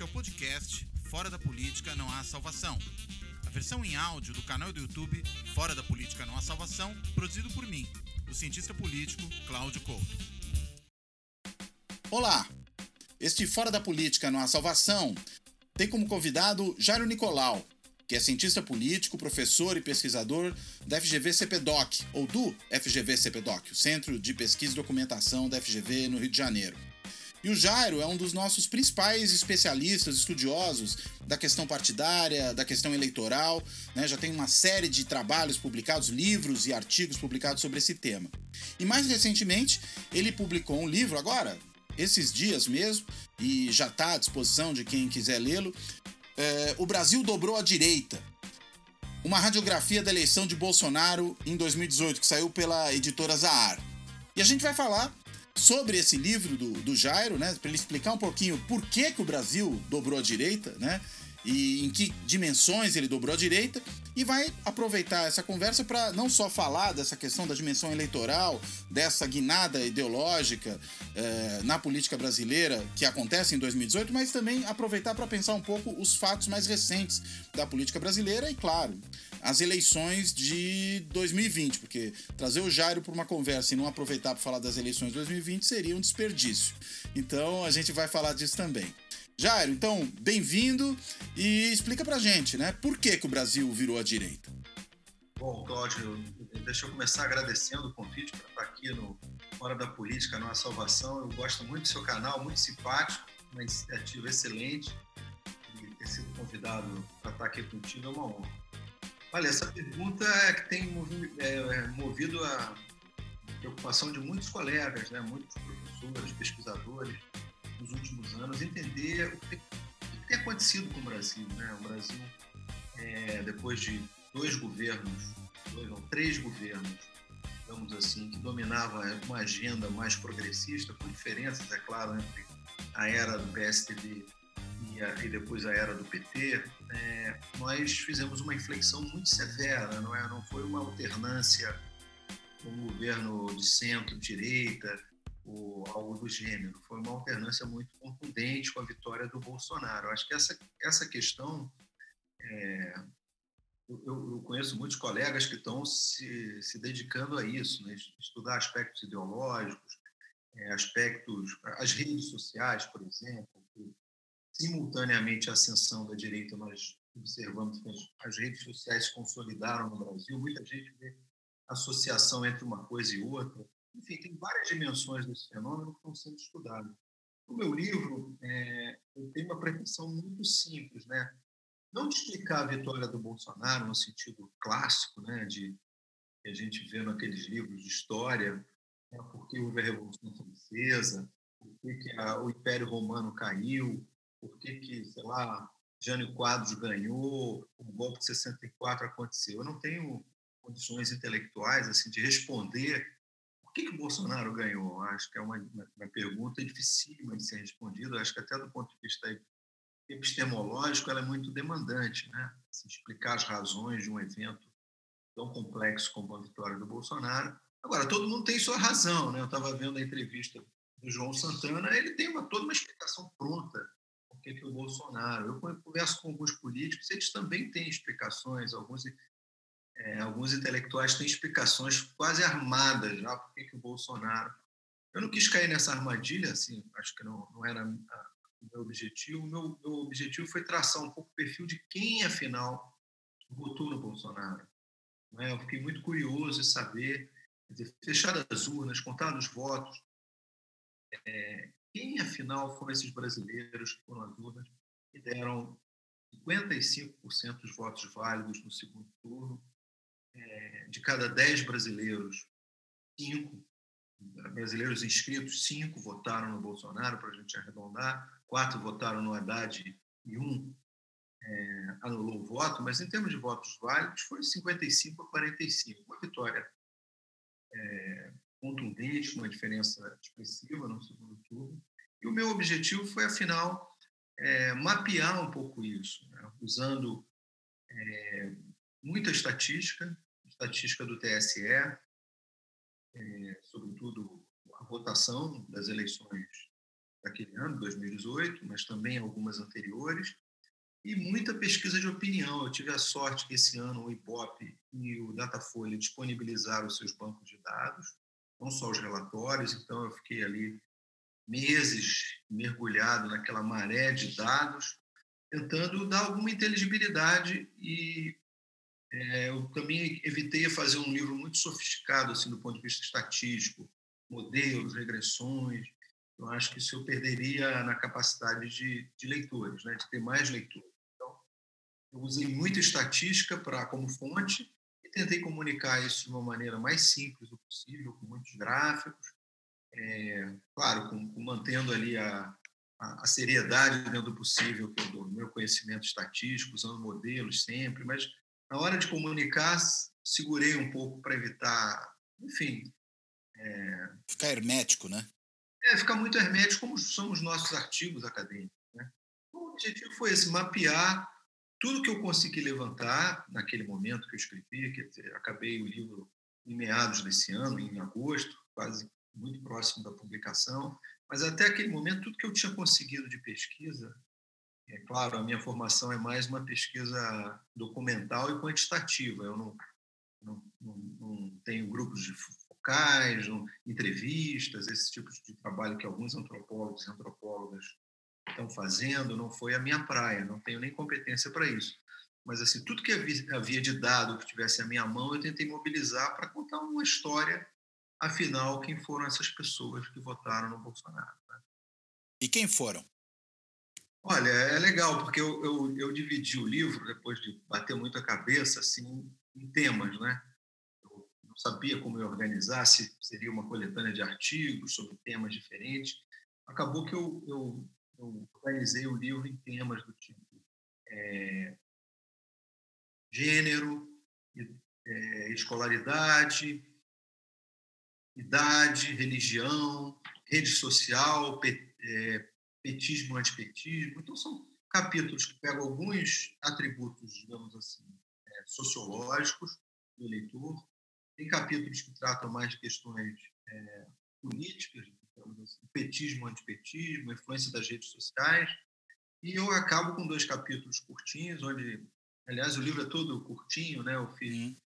Este é o podcast Fora da Política Não Há Salvação. A versão em áudio do canal do YouTube Fora da Política Não Há Salvação, produzido por mim, o cientista político Cláudio Couto. Olá! Este Fora da Política Não Há Salvação tem como convidado Jairo Nicolau, que é cientista político, professor e pesquisador da FGV CPDOC, ou do FGV CPDOC, o Centro de Pesquisa e Documentação da FGV no Rio de Janeiro. E o Jairo é um dos nossos principais especialistas, estudiosos da questão partidária, da questão eleitoral, né? já tem uma série de trabalhos publicados, livros e artigos publicados sobre esse tema. E mais recentemente, ele publicou um livro agora, esses dias mesmo, e já está à disposição de quem quiser lê-lo. É, o Brasil dobrou a direita. Uma radiografia da eleição de Bolsonaro em 2018, que saiu pela editora Zahar. E a gente vai falar sobre esse livro do, do Jairo, né, para ele explicar um pouquinho por que, que o Brasil dobrou a direita, né, e em que dimensões ele dobrou a direita, e vai aproveitar essa conversa para não só falar dessa questão da dimensão eleitoral, dessa guinada ideológica eh, na política brasileira que acontece em 2018, mas também aproveitar para pensar um pouco os fatos mais recentes da política brasileira e, claro, as eleições de 2020, porque trazer o Jairo para uma conversa e não aproveitar para falar das eleições de 2020 seria um desperdício. Então a gente vai falar disso também. Jairo, então, bem-vindo e explica pra gente, né? Por que, que o Brasil virou à direita? Bom, Cláudio, deixa eu começar agradecendo o convite para estar aqui no Hora da Política, Não Salvação. Eu gosto muito do seu canal, muito simpático, uma iniciativa excelente. E ter sido convidado para estar aqui contigo é uma honra. Olha, essa pergunta é que tem é, é, movido a preocupação de muitos colegas, né? muitos professores, pesquisadores, anos, entender o que, o que tem acontecido com o Brasil. Né? O Brasil, é, depois de dois governos, dois, não, três governos, digamos assim, que dominava uma agenda mais progressista, com diferenças, é claro, entre a era do PSDB e, a, e depois a era do PT, é, nós fizemos uma inflexão muito severa, não, é? não foi uma alternância um governo de centro-direita ou algo do gênero, foi uma alternância muito contundente com a vitória do Bolsonaro. Acho que essa, essa questão, é, eu, eu, conheço muitos colegas que estão se, se dedicando a isso, né? estudar aspectos ideológicos, é, aspectos, as redes sociais, por exemplo, simultaneamente a ascensão da direita, nós observamos que as redes sociais se consolidaram no Brasil, muita gente vê associação entre uma coisa e outra. Enfim, tem várias dimensões desse fenômeno que estão sendo estudadas. No meu livro, é, eu tenho uma pretensão muito simples, né? Não de explicar a vitória do Bolsonaro no sentido clássico, né, de que a gente vê naqueles livros de história, né, por que houve a Revolução Francesa, por que, que a, o Império Romano caiu, por que, que sei lá, Jânio Quadros ganhou, o golpe de 64 aconteceu. Eu não tenho condições intelectuais assim de responder por que, que o Bolsonaro ganhou. Acho que é uma, uma pergunta dificílima de ser respondida. Acho que até do ponto de vista epistemológico ela é muito demandante, né? Assim, explicar as razões de um evento tão complexo como a vitória do Bolsonaro. Agora, todo mundo tem sua razão, né? Eu estava vendo a entrevista do João Santana, ele tem uma, toda uma explicação pronta por que, o Bolsonaro. Eu converso com alguns políticos, eles também têm explicações, alguns, é, alguns intelectuais têm explicações quase armadas já por que, o Bolsonaro. Eu não quis cair nessa armadilha, assim, acho que não, não era a, o meu objetivo. O meu, meu objetivo foi traçar um pouco o perfil de quem, afinal, votou no Bolsonaro. Né? Eu fiquei muito curioso em saber, dizer, fechar as urnas, contar os votos, é, quem, afinal, foram esses brasileiros que foram às urnas e deram 55% dos votos válidos no segundo turno? De cada 10 brasileiros, 5 brasileiros inscritos, 5 votaram no Bolsonaro, para a gente arredondar, 4 votaram no Haddad e 1 um, é, anulou o voto, mas em termos de votos válidos foi 55 a 45, uma vitória é, contundente, uma diferença expressiva no segundo turno. E o meu objetivo foi, afinal, é, mapear um pouco isso, né? usando é, muita estatística, estatística do TSE, é, sobretudo a votação das eleições daquele ano, 2018, mas também algumas anteriores, e muita pesquisa de opinião. Eu tive a sorte que esse ano o IBOP e o Datafolha disponibilizaram os seus bancos de dados, não só os relatórios, então eu fiquei ali meses mergulhado naquela maré de dados, tentando dar alguma inteligibilidade e é, eu também evitei fazer um livro muito sofisticado assim do ponto de vista estatístico, modelos, regressões. Eu acho que isso eu perderia na capacidade de, de leitores, né, de ter mais leitores. Então, eu usei muita estatística para como fonte e tentei comunicar isso de uma maneira mais simples possível, com muitos gráficos, é, claro, com, com, mantendo ali a, a, seriedade dentro do possível do meu conhecimento estatístico, usando modelos sempre, mas na hora de comunicar, segurei um pouco para evitar, enfim. É, ficar hermético, né? É, ficar muito hermético, como são os nossos artigos acadêmicos. Né? O objetivo foi esse, mapear tudo que eu consegui levantar naquele momento que eu escrevi, quer dizer, acabei o livro em meados desse ano, em agosto, quase muito próximo da publicação, mas até aquele momento, tudo que eu tinha conseguido de pesquisa, é claro, a minha formação é mais uma pesquisa documental e quantitativa, eu não, não, não, não tenho grupos de focais, não, entrevistas, esse tipo de trabalho que alguns antropólogos e antropólogas estão fazendo, não foi a minha praia, não tenho nem competência para isso. Mas assim, tudo que havia de dado que tivesse à minha mão, eu tentei mobilizar para contar uma história afinal, quem foram essas pessoas que votaram no Bolsonaro. Né? E quem foram? Olha, é legal, porque eu, eu, eu, dividi o livro, depois de bater muito a cabeça, assim, em temas, né? Eu não sabia como eu organizar, se seria uma coletânea de artigos sobre temas diferentes. Acabou que eu, eu, eu organizei o livro em temas do tipo é, gênero, é, escolaridade, idade, religião, rede social, é, petismo, antipetismo. Então, são capítulos que pegam alguns atributos, digamos assim, é, sociológicos do eleitor. Tem capítulos que tratam mais de questões é, políticas, digamos assim, petismo, antipetismo, influência das redes sociais. E eu acabo com dois capítulos curtinhos, onde, aliás, o livro é todo curtinho, né? Eu fiz, uhum.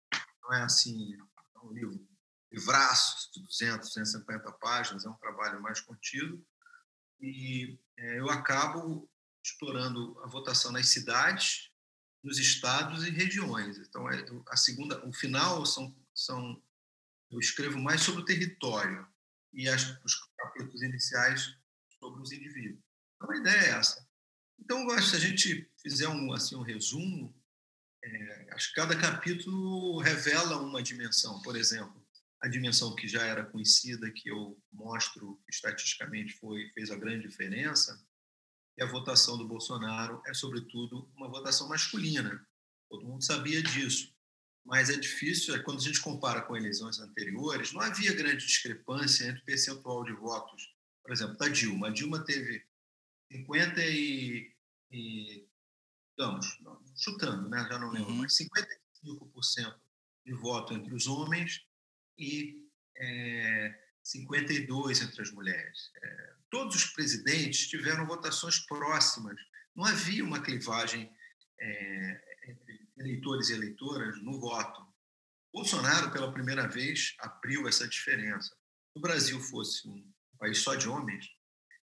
não é assim, é um livro livraços de 200, 250 páginas, é um trabalho mais contido. E é, eu acabo explorando a votação nas cidades, nos estados e regiões. Então, é, a segunda, o final são, são eu escrevo mais sobre o território e as, os capítulos iniciais sobre os indivíduos. Então, a ideia é essa. Então, se a gente fizer um, assim, um resumo, é, acho que cada capítulo revela uma dimensão. Por exemplo, a dimensão que já era conhecida, que eu mostro estatisticamente foi fez a grande diferença, e a votação do Bolsonaro é, sobretudo, uma votação masculina. Todo mundo sabia disso. Mas é difícil, é, quando a gente compara com eleições anteriores, não havia grande discrepância entre o percentual de votos. Por exemplo, da Dilma. A Dilma teve 50 e, e digamos, chutando, né? já não lembro, uhum. mas 55% de voto entre os homens e é, 52 entre as mulheres. É, todos os presidentes tiveram votações próximas. Não havia uma clivagem é, entre eleitores e eleitoras no voto. Bolsonaro, pela primeira vez, abriu essa diferença. Se o Brasil fosse um país só de homens,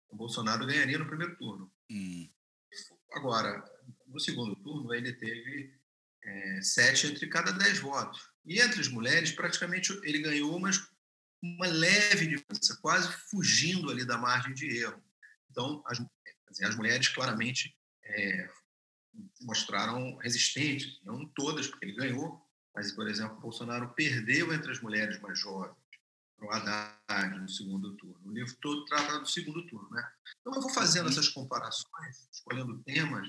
o Bolsonaro ganharia no primeiro turno. Hum. Agora, no segundo turno, ele teve é, sete entre cada dez votos. E entre as mulheres, praticamente ele ganhou, mas uma leve diferença, quase fugindo ali da margem de erro. Então, as, as mulheres claramente é, mostraram resistentes, não todas, porque ele ganhou, mas, por exemplo, Bolsonaro perdeu entre as mulheres mais jovens, o Haddad no segundo turno. O livro todo trata do segundo turno. Né? Então, eu vou fazendo essas comparações, escolhendo temas,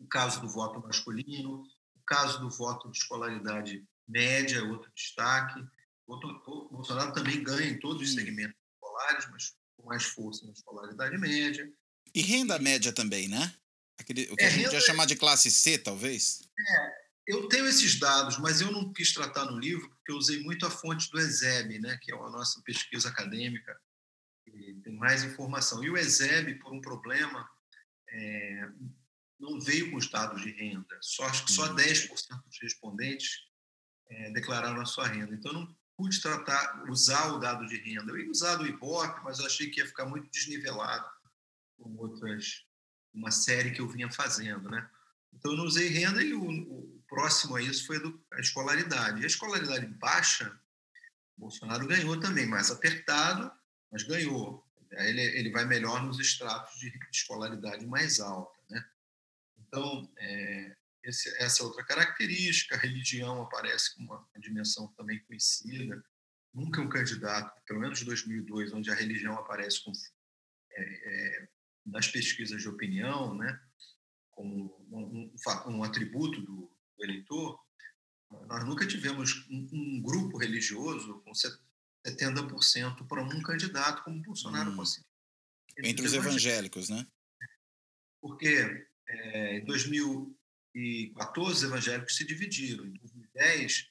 o caso do voto masculino, o caso do voto de escolaridade média, outro destaque. O Bolsonaro também ganha em todos os segmentos escolares, mas com mais força na escolaridade média. E renda média também, né? Aquele, o que é, a gente ia chamar de classe C, talvez? É, eu tenho esses dados, mas eu não quis tratar no livro porque eu usei muito a fonte do ESEB, né, que é a nossa pesquisa acadêmica, tem mais informação. E o ESEB, por um problema, é, não veio com os dados de renda. Só, acho que só 10% uhum. dos respondentes é, declararam a sua renda. Então, não pude tratar, usar o dado de renda. Eu ia usar do IBOP, mas eu achei que ia ficar muito desnivelado com outras, uma série que eu vinha fazendo, né? Então, eu não usei renda e o, o próximo a isso foi a escolaridade. E a escolaridade baixa, Bolsonaro ganhou também, mais apertado, mas ganhou. Ele, ele vai melhor nos estratos de escolaridade mais alta. Né? Então, é, esse, essa outra característica. A religião aparece com uma, dimensão também conhecida. Nunca um candidato, pelo menos em 2002, onde a religião aparece é, é, nas pesquisas de opinião, né, como um, um, um atributo do, do, eleitor, nós nunca tivemos um, um grupo religioso com 70% para um candidato como Bolsonaro hum. conseguiu. Entre os evangélicos, né? Porque é, em 2014 os evangélicos se dividiram. Em 2010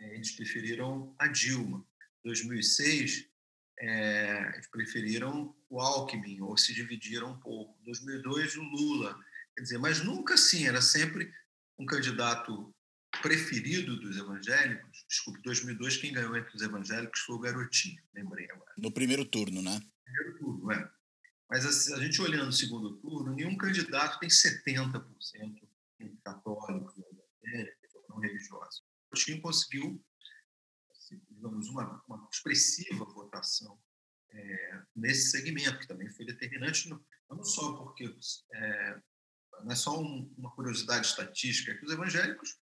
é, eles preferiram a Dilma. Em 2006 é, eles preferiram o Alckmin ou se dividiram um pouco. Em 2002 o Lula. Quer dizer, mas nunca assim, era sempre um candidato preferido dos evangélicos, desculpe, 2002 quem ganhou entre os evangélicos foi o Garotinho, lembrei agora. No primeiro turno, né? Primeiro turno, é. Mas assim, a gente olhando o segundo turno, nenhum candidato tem 70% entre católicos, não religiosos. O Garotinho conseguiu, assim, digamos, uma, uma expressiva votação é, nesse segmento, que também foi determinante, não, só porque é, não é só um, uma curiosidade estatística, é que os evangélicos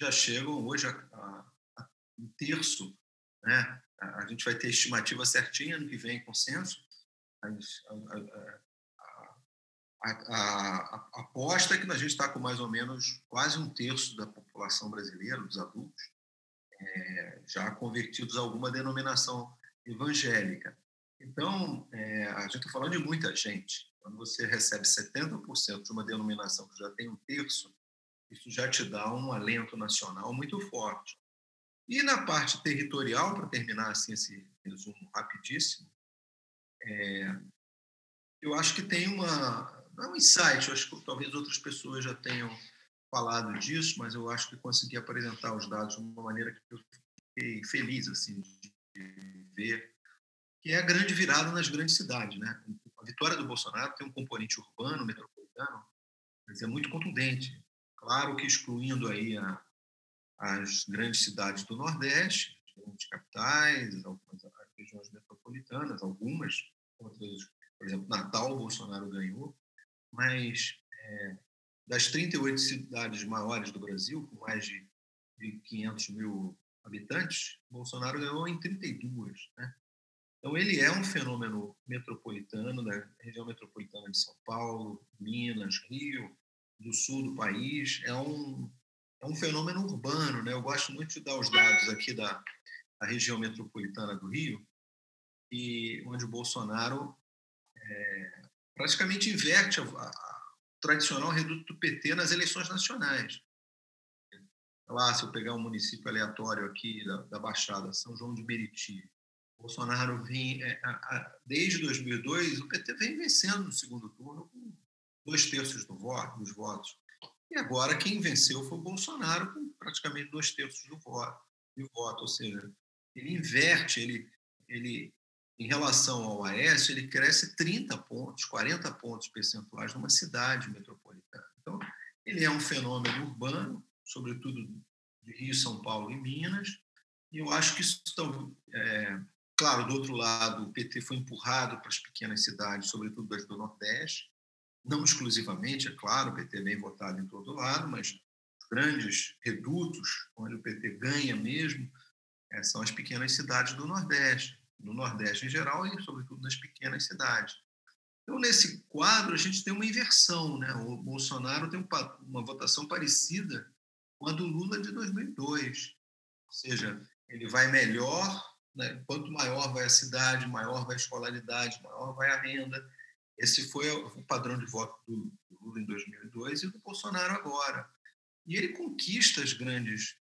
já chegam hoje a, a, a um terço. Né? A, a, gente vai ter estimativa certinha no que vem consenso. Mas a, aposta é que a gente está com mais ou menos quase um terço da população brasileira, dos adultos, é, já convertidos a alguma denominação evangélica. Então, é, a gente está falando de muita gente. Quando você recebe 70% de uma denominação que já tem um terço, isso já te dá um alento nacional muito forte. E na parte territorial, para terminar assim, esse resumo rapidíssimo, é, eu acho que tem uma. É um insight, eu acho que talvez outras pessoas já tenham falado disso, mas eu acho que consegui apresentar os dados de uma maneira que eu fiquei feliz assim, de ver, que é a grande virada nas grandes cidades. Né? A vitória do Bolsonaro tem um componente urbano, metropolitano, mas é muito contundente. Claro que excluindo aí a, as grandes cidades do Nordeste, as grandes capitais, algumas regiões metropolitanas, algumas, outras, por exemplo, Natal, o Bolsonaro ganhou, mas é, das 38 cidades maiores do Brasil, com mais de, de 500 mil habitantes, Bolsonaro ganhou em 32. Né? Então, ele é um fenômeno metropolitano, da região metropolitana de São Paulo, Minas, Rio, do sul do país. É um, é um fenômeno urbano. Né? Eu gosto muito de dar os dados aqui da, da região metropolitana do Rio, e onde o Bolsonaro é, praticamente inverte a, a, o tradicional reduto do PT nas eleições nacionais. Lá, se eu pegar um município aleatório aqui da, da Baixada, São João de Meriti, Bolsonaro vem, é, a, desde 2002, o PT vem vencendo no segundo turno com dois terços do voto, dos votos. E agora quem venceu foi o Bolsonaro, com praticamente dois terços do voto, de voto. Ou seja, ele inverte, ele, ele, em relação ao Aécio, ele cresce 30 pontos, 40 pontos percentuais numa cidade metropolitana. Então, ele é um fenômeno urbano, sobretudo de Rio, São Paulo e Minas, e eu acho que isso estão. É, claro, do outro lado, o PT foi empurrado para as pequenas cidades, sobretudo das do Nordeste, não exclusivamente, é claro, o PT é bem votado em todo lado, mas os grandes redutos, onde o PT ganha mesmo, é, são as pequenas cidades do Nordeste, no Nordeste em geral e, sobretudo, nas pequenas cidades. Então, nesse quadro, a gente tem uma inversão. Né? O Bolsonaro tem uma votação parecida com a do Lula de 2002. Ou seja, ele vai melhor, né? quanto maior vai a cidade, maior vai a escolaridade, maior vai a renda, esse foi o padrão de voto do Lula em 2002 e do Bolsonaro agora. E ele conquista as grandes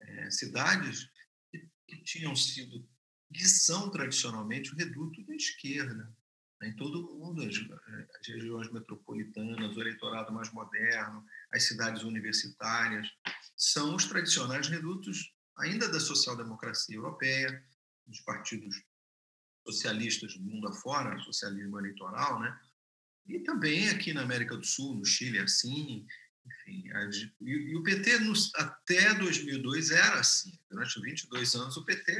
é, cidades que, que, tinham sido que são tradicionalmente o reduto da esquerda. Né? Em todo o mundo, as, as regiões metropolitanas, o eleitorado mais moderno, as cidades universitárias, são os tradicionais redutos ainda da social-democracia europeia, dos partidos socialistas do mundo afora, socialismo eleitoral, né? E também aqui na América do Sul, no Chile, assim, enfim. E, e o PT, nos, até 2002, era assim. Durante 22 anos, o PT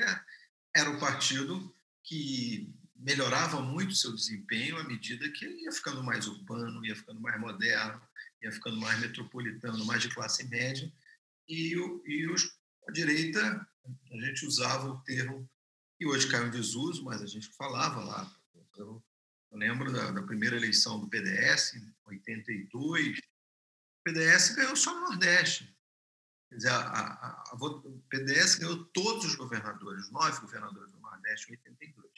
era o partido que melhorava muito seu desempenho à medida que ia ficando mais urbano, ia ficando mais moderno, ia ficando mais metropolitano, mais de classe média. E, e os, a direita, a gente usava o termo, e hoje caiu em desuso, mas a gente falava lá. Eu, eu lembro da, da, primeira eleição do PDS, em 82, o PDS ganhou só no Nordeste. Quer dizer, a, a, a, o PDS ganhou todos os governadores, nove governadores do Nordeste em 82.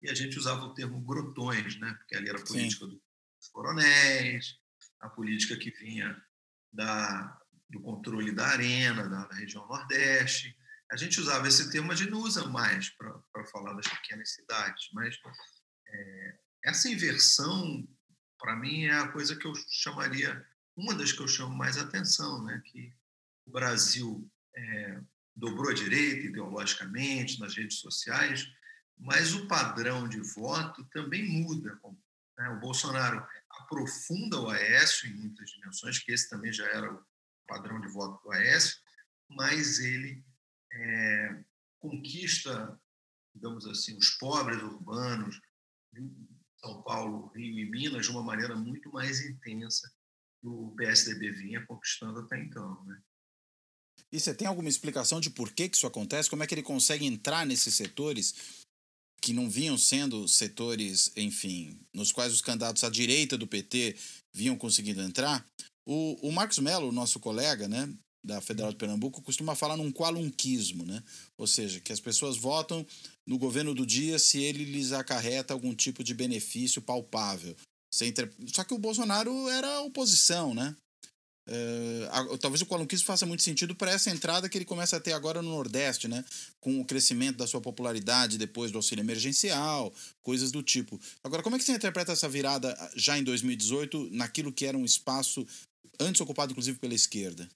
E a gente usava o termo grotões, né? porque ali era a política Sim. dos coronéis, a política que vinha da, do controle da arena, da, da região Nordeste. A gente usava esse termo, a gente não usa mais para falar das pequenas cidades, mas é, essa inversão, para mim, é a coisa que eu chamaria, uma das que eu chamo mais atenção, né? que o Brasil é, dobrou a direita ideologicamente nas redes sociais, mas o padrão de voto também muda. Né? O Bolsonaro aprofunda o Aécio em muitas dimensões, que esse também já era o padrão de voto do Aécio, mas ele é, conquista, digamos assim, os pobres urbanos, São Paulo, Rio e Minas, de uma maneira muito mais intensa que o PSDB vinha conquistando até então. Né? E você tem alguma explicação de por que, que isso acontece? Como é que ele consegue entrar nesses setores que não vinham sendo setores, enfim, nos quais os candidatos à direita do PT vinham conseguindo entrar? O, o Marcos Mello, nosso colega, né, da Federal de Pernambuco, costuma falar num qualunquismo, né? Ou seja, que as pessoas votam no governo do dia se ele lhes acarreta algum tipo de benefício palpável. Só que o Bolsonaro era oposição, né? Uh, talvez o qualunquismo faça muito sentido para essa entrada que ele começa a ter agora no Nordeste, né? Com o crescimento da sua popularidade depois do auxílio emergencial, coisas do tipo. Agora, como é que você interpreta essa virada ah, já em 2018 naquilo que era um espaço antes ocupado, inclusive, pela esquerda?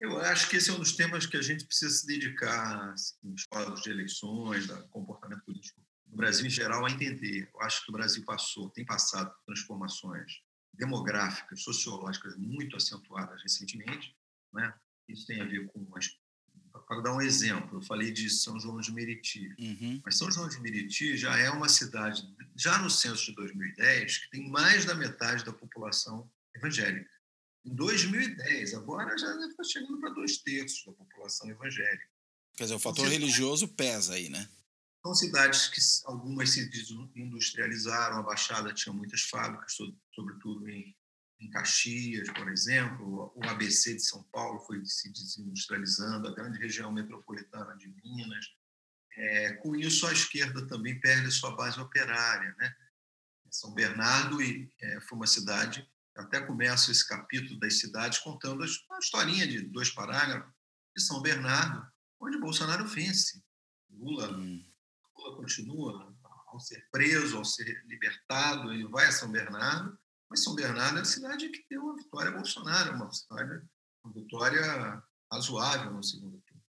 Eu acho que esse é um dos temas que a gente precisa se dedicar assim, nos quadros de eleições, do comportamento político no Brasil em geral, a entender. Eu acho que o Brasil passou, tem passado transformações demográficas, sociológicas muito acentuadas recentemente. Né? Isso tem a ver com as para dar um exemplo, eu falei de São João de Meriti. Uhum. Mas São João de Meriti já é uma cidade, já no censo de 2010, que tem mais da metade da população evangélica. Em 2010, agora já está chegando para dois terços da população evangélica. Quer dizer, o fator religioso pesa aí, né? São cidades que algumas se industrializaram, a Baixada tinha muitas fábricas, sobretudo em, em Caxias, por exemplo, o ABC de São Paulo foi se desindustrializando, a grande região metropolitana de Minas. É, com isso, a esquerda também perde sua base operária. Né? São Bernardo e, é, foi uma cidade, até começo esse capítulo das cidades contando uma historinha de dois parágrafos de São Bernardo, onde Bolsonaro vence. Lula hum. Lula continua ao ser preso, ao ser libertado, ele vai a São Bernardo, mas São Bernardo é a cidade que deu a vitória a Bolsonaro, uma cidade, uma vitória razoável no segundo turno.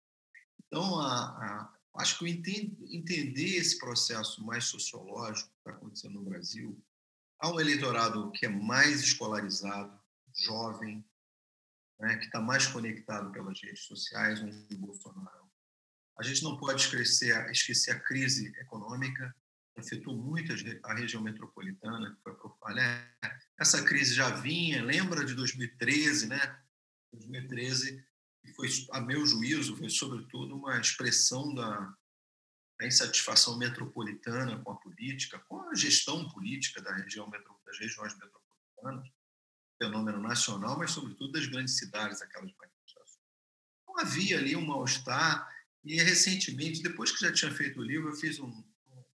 Então, a, a, acho que entender esse processo mais sociológico que está acontecendo no Brasil, há um eleitorado que é mais escolarizado, jovem, né, que está mais conectado pelas redes sociais, onde o Bolsonaro a gente não pode esquecer, esquecer a crise econômica, que afetou muito a região metropolitana, que foi né? Essa crise já vinha, lembra de 2013, né? 2013 foi, a meu juízo, foi sobretudo uma expressão da, da insatisfação metropolitana com a política, com a gestão política da região das regiões metropolitanas, fenômeno nacional, mas sobretudo das grandes cidades, aquelas manifestações. Então havia ali um mal-estar e recentemente, depois que já tinha feito o livro, eu fiz um.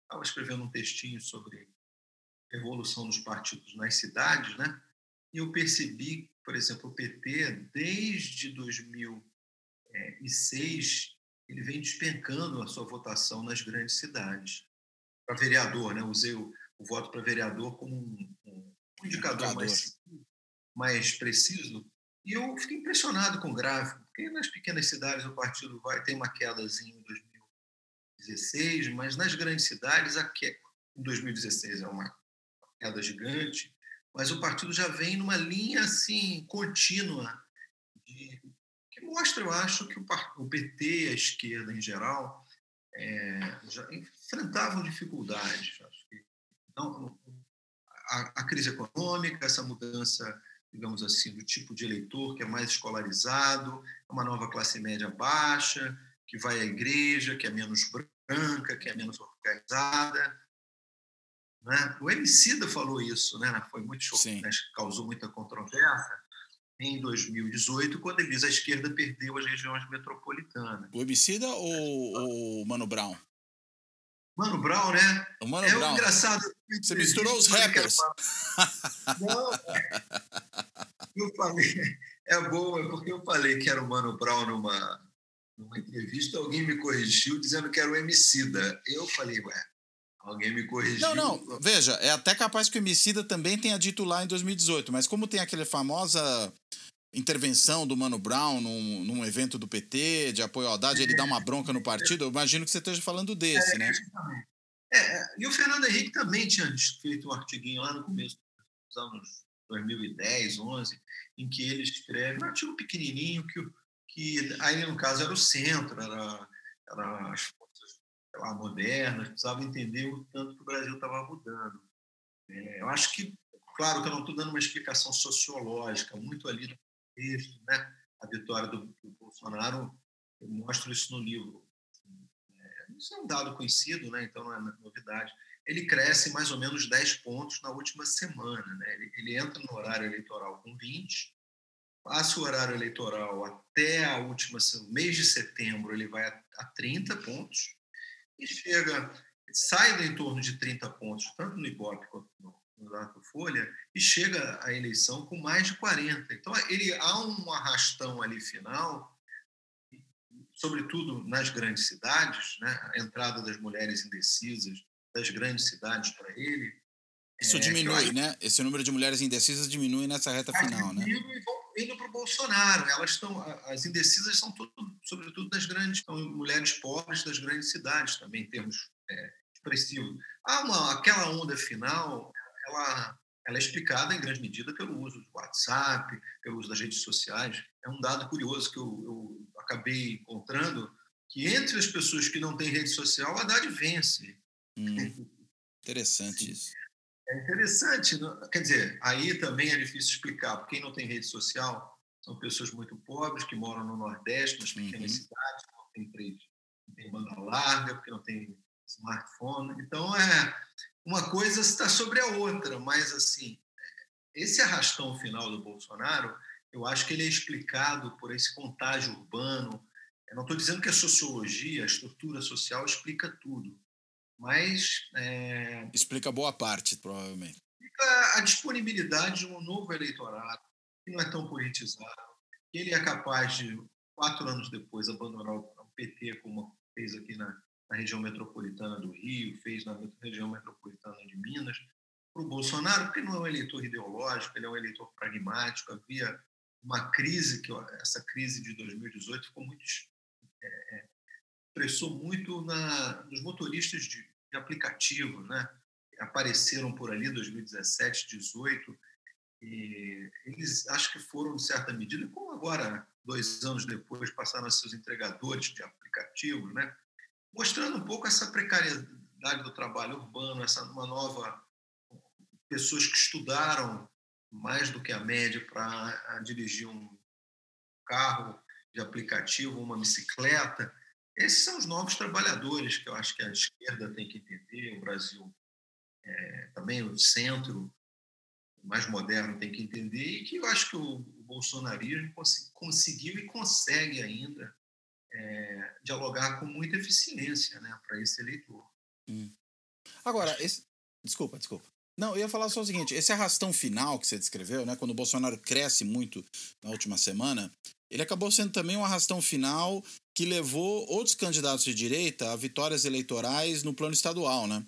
Estava escrevendo um textinho sobre a evolução dos partidos nas cidades, né? E eu percebi, por exemplo, o PT, desde 2006, ele vem despencando a sua votação nas grandes cidades. Para vereador, né? usei o, o voto para vereador como um, um indicador, Mais, mais preciso. E eu fiquei impressionado com o gráfico, porque nas pequenas cidades o partido vai ter uma quedazinha em 2016, mas nas grandes cidades a que, em 2016 é uma queda gigante, mas o partido já vem numa linha assim contínua de, que mostra, eu acho, que o, o PT, a esquerda em geral, é, já enfrentavam dificuldades. Acho que não, a, a, crise econômica, essa mudança, digamos assim, do tipo de eleitor que é mais escolarizado, é uma nova classe média baixa, que vai à igreja, que é menos branca, que é menos organizada. Né? O Emicida falou isso, né? foi muito chocante, né? causou muita controvérsia em 2018, quando ele diz a esquerda perdeu as regiões metropolitanas. O Emicida ou o Mano Brown? Mano Brown, né? O Mano é Brown. engraçado. Você misturou os rappers. Não, eu falei, é bom, é porque eu falei que era o Mano Brown numa, numa entrevista, alguém me corrigiu dizendo que era o Emicida. Eu falei, ué, alguém me corrigiu. Não, não, veja, é até capaz que o Emicida também tenha dito lá em 2018, mas como tem aquela famosa intervenção do Mano Brown num, num evento do PT, de apoio à Haddad, ele dá uma bronca no partido, eu imagino que você esteja falando desse, é, né? É, é, e o Fernando Henrique também tinha feito um artiguinho lá no começo dos anos 2010, 11, em que ele escreve um artigo pequenininho que, que aí, no caso, era o centro, era, era as forças modernas, precisava entender o tanto que o Brasil estava mudando. É, eu acho que, claro que eu não estou dando uma explicação sociológica, muito ali texto, né? A vitória do, do Bolsonaro, eu mostro isso no livro. Isso é um dado conhecido, né? Então não é novidade. Ele cresce mais ou menos 10 pontos na última semana, né? Ele, ele entra no horário eleitoral com 20, passa o horário eleitoral até a última mês de setembro, ele vai a, a 30 pontos e chega, sai do entorno de 30 pontos, tanto no Ibope quanto no, no Folha e chega à eleição com mais de 40. Então, ele há um arrastão ali final, sobretudo nas grandes cidades, né? a entrada das mulheres indecisas das grandes cidades para ele. Isso é, diminui, né? Esse número de mulheres indecisas diminui nessa reta final, né? E vão indo para o Bolsonaro. Elas estão, as indecisas são tudo, sobretudo das grandes, são mulheres pobres das grandes cidades também, em termos é, expressivos. Há uma, aquela onda final ela, ela é explicada em grande medida pelo uso do WhatsApp, pelo uso das redes sociais. É um dado curioso que eu, eu acabei encontrando, que entre as pessoas que não têm rede social, a Haddad vence. Hum, interessante isso. É interessante. Quer dizer, aí também é difícil explicar. Porque quem não tem rede social são pessoas muito pobres que moram no Nordeste, nas pequenas uhum. cidades, não tem, trade, não tem banda larga, porque não tem smartphone. Então, é, uma coisa está sobre a outra, mas assim, esse arrastão final do Bolsonaro, eu acho que ele é explicado por esse contágio urbano. Eu não estou dizendo que a sociologia, a estrutura social explica tudo, mas é... explica boa parte, provavelmente. Explica a disponibilidade de um novo eleitorado que não é tão politizado, que ele é capaz de quatro anos depois abandonar o PT como fez aqui na, na região metropolitana do Rio, fez na região metropolitana de Minas, para o Bolsonaro, porque não é um eleitor ideológico, ele é um eleitor pragmático. Havia uma crise, que essa crise de 2018 ficou muito, é, é, expressou muito na, nos motoristas de, de aplicativo, né? apareceram por ali 2017, 2018, e eles acho que foram, de certa medida, como agora, dois anos depois, passaram a ser os entregadores de aplicativos, né? mostrando um pouco essa precariedade do trabalho urbano, essa uma nova pessoas que estudaram mais do que a média para dirigir um carro de aplicativo, uma bicicleta. Esses são os novos trabalhadores que eu acho que a esquerda tem que entender, o Brasil é, também o centro mais moderno tem que entender e que eu acho que o, o bolsonarismo cons conseguiu e consegue ainda é, dialogar com muita eficiência né, para esse eleitor. Hum. Agora, esse... desculpa, desculpa. Não, eu ia falar só o seguinte: esse arrastão final que você descreveu, né, quando o Bolsonaro cresce muito na última semana, ele acabou sendo também um arrastão final que levou outros candidatos de direita a vitórias eleitorais no plano estadual, né?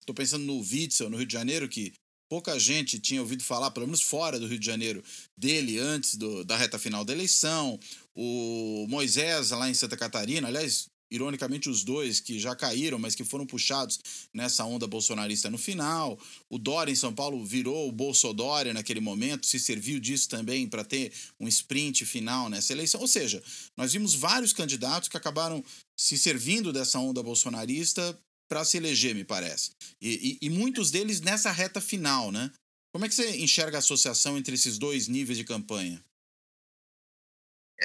Estou pensando no Witzel, no Rio de Janeiro, que pouca gente tinha ouvido falar, pelo menos fora do Rio de Janeiro, dele antes do, da reta final da eleição. O Moisés, lá em Santa Catarina, aliás, ironicamente, os dois que já caíram, mas que foram puxados nessa onda bolsonarista no final. O Dória em São Paulo virou o Bolsodória naquele momento, se serviu disso também para ter um sprint final nessa eleição. Ou seja, nós vimos vários candidatos que acabaram se servindo dessa onda bolsonarista para se eleger, me parece. E, e, e muitos deles nessa reta final, né? Como é que você enxerga a associação entre esses dois níveis de campanha?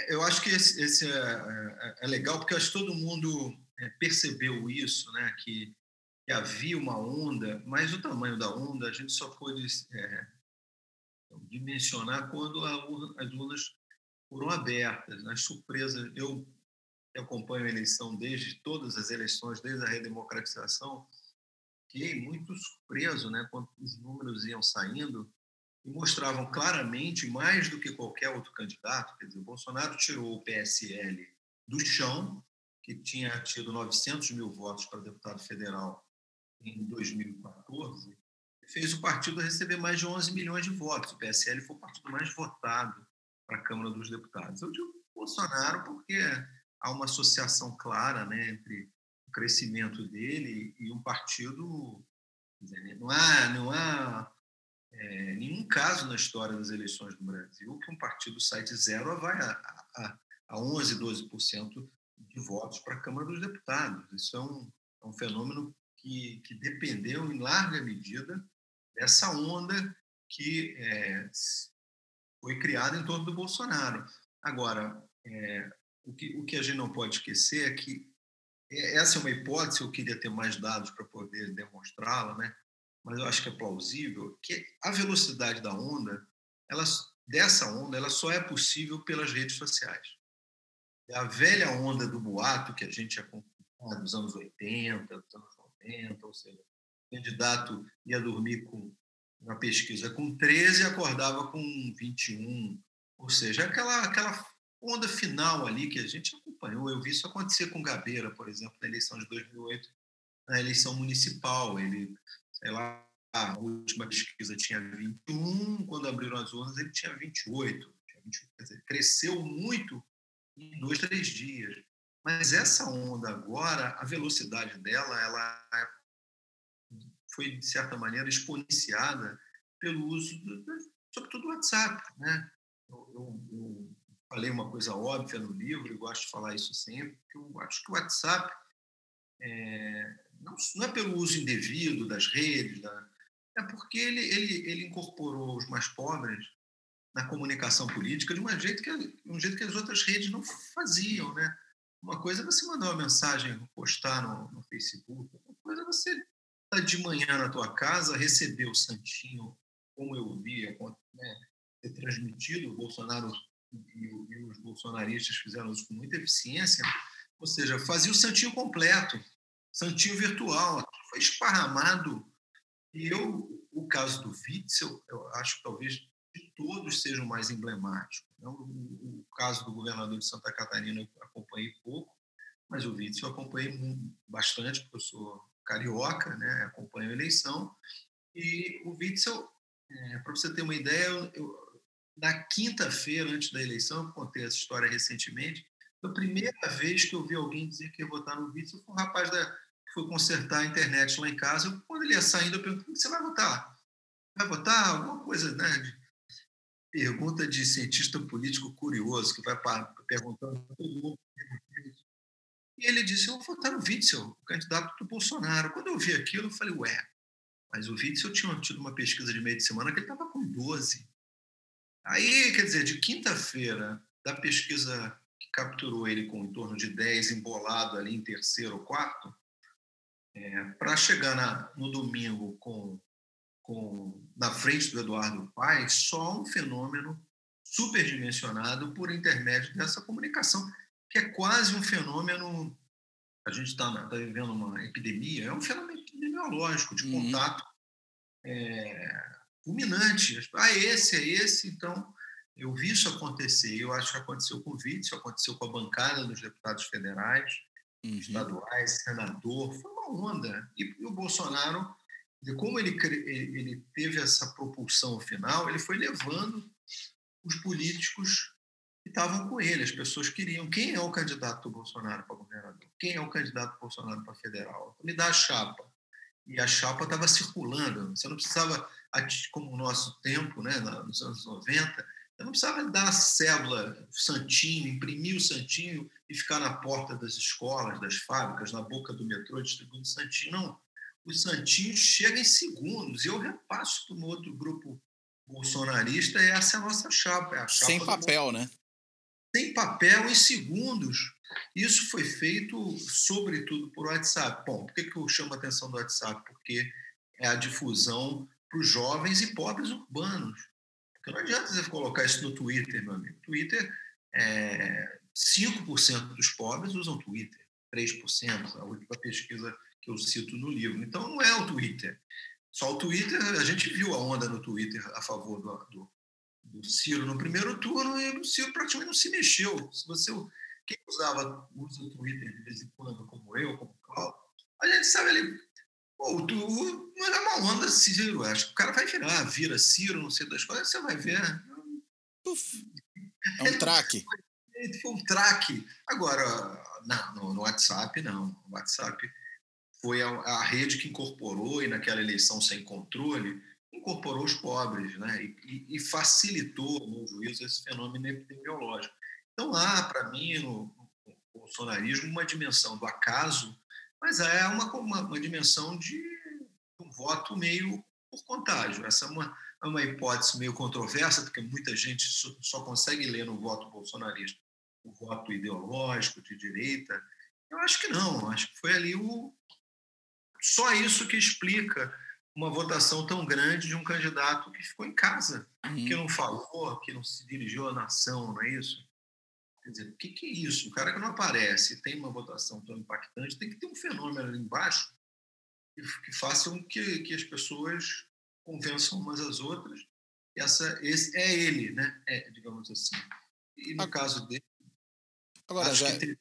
Eu acho que esse, esse é, é, é, legal porque acho que todo mundo é, percebeu isso, né? Que, que, havia uma onda, mas o tamanho da onda a gente só pôde é, dimensionar quando a, as urnas foram abertas. Nas né? surpresas, eu acompanho a eleição desde todas as eleições, desde a redemocratização, fiquei muito surpreso, né? Quando os números iam saindo e mostravam claramente, mais do que qualquer outro candidato, quer dizer, o Bolsonaro tirou o PSL do chão, que tinha tido 900 mil votos para deputado federal em 2014, fez o partido receber mais de 11 milhões de votos. O PSL foi o partido mais votado para a Câmara dos Deputados. Eu digo Bolsonaro porque há uma associação clara né, entre o crescimento dele e um partido. Não há, não há é, nenhum caso na história das eleições do Brasil que um partido sai de zero a vai a, a, a 11, 12% de votos para a Câmara dos Deputados. Isso é um, é um fenômeno que, que dependeu, em larga medida, dessa onda que é, foi criada em torno do Bolsonaro. Agora, é, o, que, o que a gente não pode esquecer é que é, essa é uma hipótese, eu queria ter mais dados para poder demonstrá-la, né? Mas eu acho que é plausível, que a velocidade da onda, ela, dessa onda, ela só é possível pelas redes sociais. A velha onda do boato que a gente acompanha dos anos 80, dos anos 90, ou seja, o candidato ia dormir com uma pesquisa com 13 e acordava com 21, ou seja, aquela, aquela onda final ali que a gente acompanhou. Eu vi isso acontecer com Gabeira, por exemplo, na eleição de 2008, na eleição municipal. Ele lá, a última pesquisa tinha 21, quando abriram as urnas ele tinha 28. Tinha 28 quer dizer, cresceu muito em dois, três dias. Mas essa onda agora, a velocidade dela, ela foi, de certa maneira, exponenciada pelo uso, do, sobretudo, do WhatsApp. Né? Eu, eu, eu, falei uma coisa óbvia no livro, e gosto de falar isso sempre, que eu acho que o WhatsApp é, não, não, é pelo uso indevido das redes, da, é porque ele, ele, ele incorporou os mais pobres na comunicação política de um jeito que, um jeito que as outras redes não faziam. Né? Uma coisa é você mandar uma mensagem, postar no, no Facebook, outra coisa é você estar tá de manhã na tua casa, receber o santinho, como eu via, né, ser transmitido, o Bolsonaro e, e os bolsonaristas fizeram isso com muita eficiência, ou seja, fazia o santinho completo, santinho virtual, foi esparramado. E eu, o caso do Witzel, eu acho que talvez de todos seja o mais emblemático. Né? O, o, caso do governador de Santa Catarina eu acompanhei pouco, mas o Witzel eu acompanhei bastante, porque eu sou carioca, né? acompanho a eleição. E o Witzel, é, para você ter uma ideia, eu, na quinta-feira, antes da eleição, eu contei essa história recentemente, a primeira vez que eu vi alguém dizer que ia votar no Witzel foi um rapaz da, que foi consertar a internet lá em casa. Eu, quando ele ia saindo, eu perguntei: você vai votar? Vai votar? Alguma coisa, né? Pergunta de cientista político curioso, que vai perguntando todo mundo. E ele disse: Eu vou votar no Witzel, o candidato do Bolsonaro. Quando eu vi aquilo, eu falei: Ué, mas o Witzel tinha tido uma pesquisa de meio de semana que ele estava com 12. Aí, quer dizer, de quinta-feira, da pesquisa capturou ele com em torno de 10, embolado ali em terceiro ou quarto, é, para chegar na, no domingo com, com na frente do Eduardo Paes, só um fenômeno superdimensionado por intermédio dessa comunicação, que é quase um fenômeno. A gente está tá vivendo uma epidemia, é um fenômeno epidemiológico de uhum. contato é, fulminante. Ah, esse é esse, então Eu vi isso acontecer, eu acho que aconteceu com o Witzel, aconteceu com a bancada dos deputados federais, uhum. estaduais, senador, foi uma onda. E, e o Bolsonaro, como ele, ele teve essa propulsão final, ele foi levando os políticos que estavam com ele, as pessoas queriam. Quem é o candidato do Bolsonaro para governador? Quem é o candidato do Bolsonaro para federal? Me dá a chapa. E a chapa estava circulando. Você não precisava, como o nosso tempo, né, nos anos 90, eu não precisava dar a cédula, santinho, imprimir o santinho e ficar na porta das escolas, das fábricas, na boca do metrô distribuindo santinho. Não. O santinho chega em segundos. E eu repasso para um outro grupo bolsonarista, e essa é a nossa chapa. É a chapa Sem papel, né? Sem papel em segundos. Isso foi feito, sobretudo, por WhatsApp. Bom, por que, que eu chamo a atenção do WhatsApp? Porque é a difusão para os jovens e pobres urbanos. Porque não adianta você colocar isso no Twitter, meu amigo. Twitter, é, 5% dos pobres usam Twitter, 3%, a última pesquisa que eu cito no livro. Então, não é o Twitter. Só o Twitter, a gente viu a onda no Twitter a favor do, do, do Ciro no primeiro turno e o Ciro praticamente não se mexeu. Se você, quem usava, usa o Twitter de vez em quando, como eu, como o Paulo, a gente sabe ali, pô, tu, não é uma onda Ciro, acho que o cara vai virar, vira Ciro, não sei das coisas, você vai ver. Uf, é um traque. Foi um traque. Agora, não, no, WhatsApp, não. No WhatsApp foi a, a, rede que incorporou, e naquela eleição sem controle, incorporou os pobres né? e, e, e facilitou, no juízo, esse fenômeno epidemiológico. Então, há, para mim, no, no, bolsonarismo, uma dimensão do acaso, mas é uma, uma, uma dimensão de um voto meio por contágio. Essa é uma, é uma hipótese meio controversa, porque muita gente só consegue ler no voto bolsonarista o voto ideológico de direita. Eu acho que não, acho que foi ali o, só isso que explica uma votação tão grande de um candidato que ficou em casa, uhum. que não falou, que não se dirigiu à nação, não é isso? Quer dizer, o que, que é isso? O cara que não aparece tem uma votação tão impactante, tem que ter um fenômeno ali embaixo que, que faça com que, que as pessoas convençam umas às outras. Essa, esse é ele, né? É, digamos assim. E no caso dele. Agora, já, que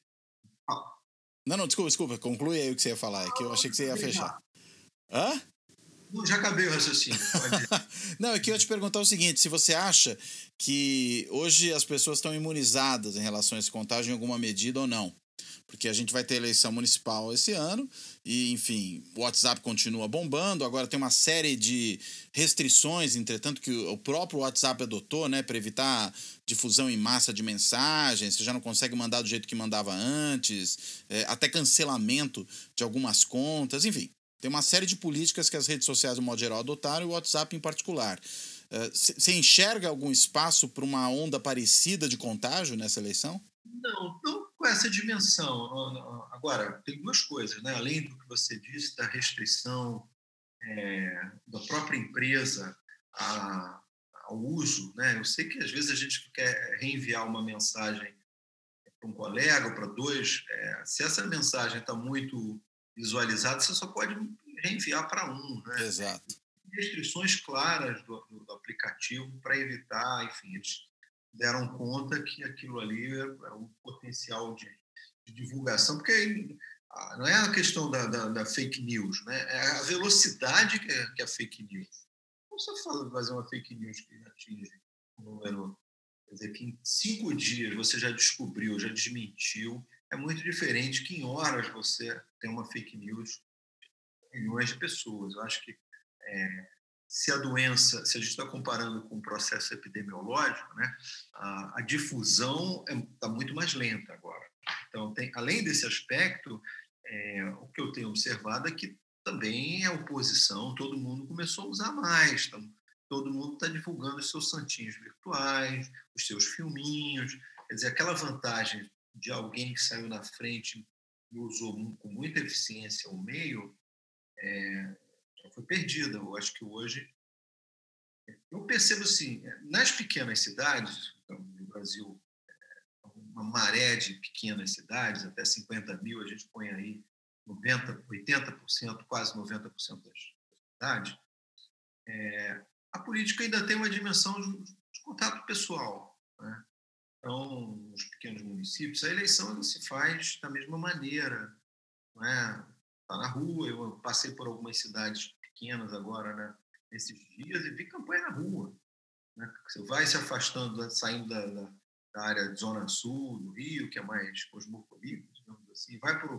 não, não, desculpa, desculpa. Conclui aí o que você ia falar. É que eu achei que você ia fechar. Hã? Não, já acabei o raciocínio. não, é que eu ia te perguntar o seguinte: se você acha que hoje as pessoas estão imunizadas em relação a esse contágio em alguma medida ou não porque a gente vai ter eleição municipal esse ano e, enfim, o WhatsApp continua bombando. Agora tem uma série de restrições, entretanto, que o próprio WhatsApp adotou, né, para evitar difusão em massa de mensagens. Você já não consegue mandar do jeito que mandava antes, é, até cancelamento de algumas contas, enfim. Tem uma série de políticas que as redes sociais, de modo geral, adotaram e o WhatsApp em particular. Você é, enxerga algum espaço para uma onda parecida de contágio nessa eleição? Não, não essa dimensão. Agora, tem duas coisas, né? além do que você disse, da restrição é, da própria empresa a, ao uso. Né? Eu sei que às vezes a gente quer reenviar uma mensagem para um colega ou para dois. É, se essa mensagem está muito visualizada, você só pode reenviar para um. Né? Exato. Restrições claras do, do aplicativo para evitar, enfim, eles deram conta que aquilo ali é, é um potencial de, de divulgação, porque não é a questão da, da, da, fake news, né? é a velocidade que é, que é a fake news. Como você fala de fazer uma fake news que atinge um número, quer dizer, que em cinco dias você já descobriu, já desmentiu, é muito diferente que em horas você tem uma fake news milhões de pessoas. Eu acho que é, se a doença, se a gente está comparando com o processo epidemiológico, né, a, a difusão está é, muito mais lenta agora. Então, tem, além desse aspecto, é, o que eu tenho observado é que também a oposição, todo mundo começou a usar mais, então, todo mundo está divulgando os seus santinhos virtuais, os seus filminhos, quer dizer, aquela vantagem de alguém que saiu na frente e usou com muita eficiência o meio, é, foi perdida. Eu acho que hoje. Eu percebo assim, nas pequenas cidades, então, no Brasil, é, uma maré de pequenas cidades, até 50 mil, a gente põe aí 90, 80%, quase 90% das cidades, é, a política ainda tem uma dimensão de contato pessoal. Né? Então, nos pequenos municípios, a eleição se faz da mesma maneira. Não é? Tá na rua, eu passei por algumas cidades pequenas agora, né? Nesses dias, e vi campanha na rua. Né? Você vai se afastando, saindo da, da, da área de Zona Sul, do Rio, que é mais cosmopolita, digamos assim, vai para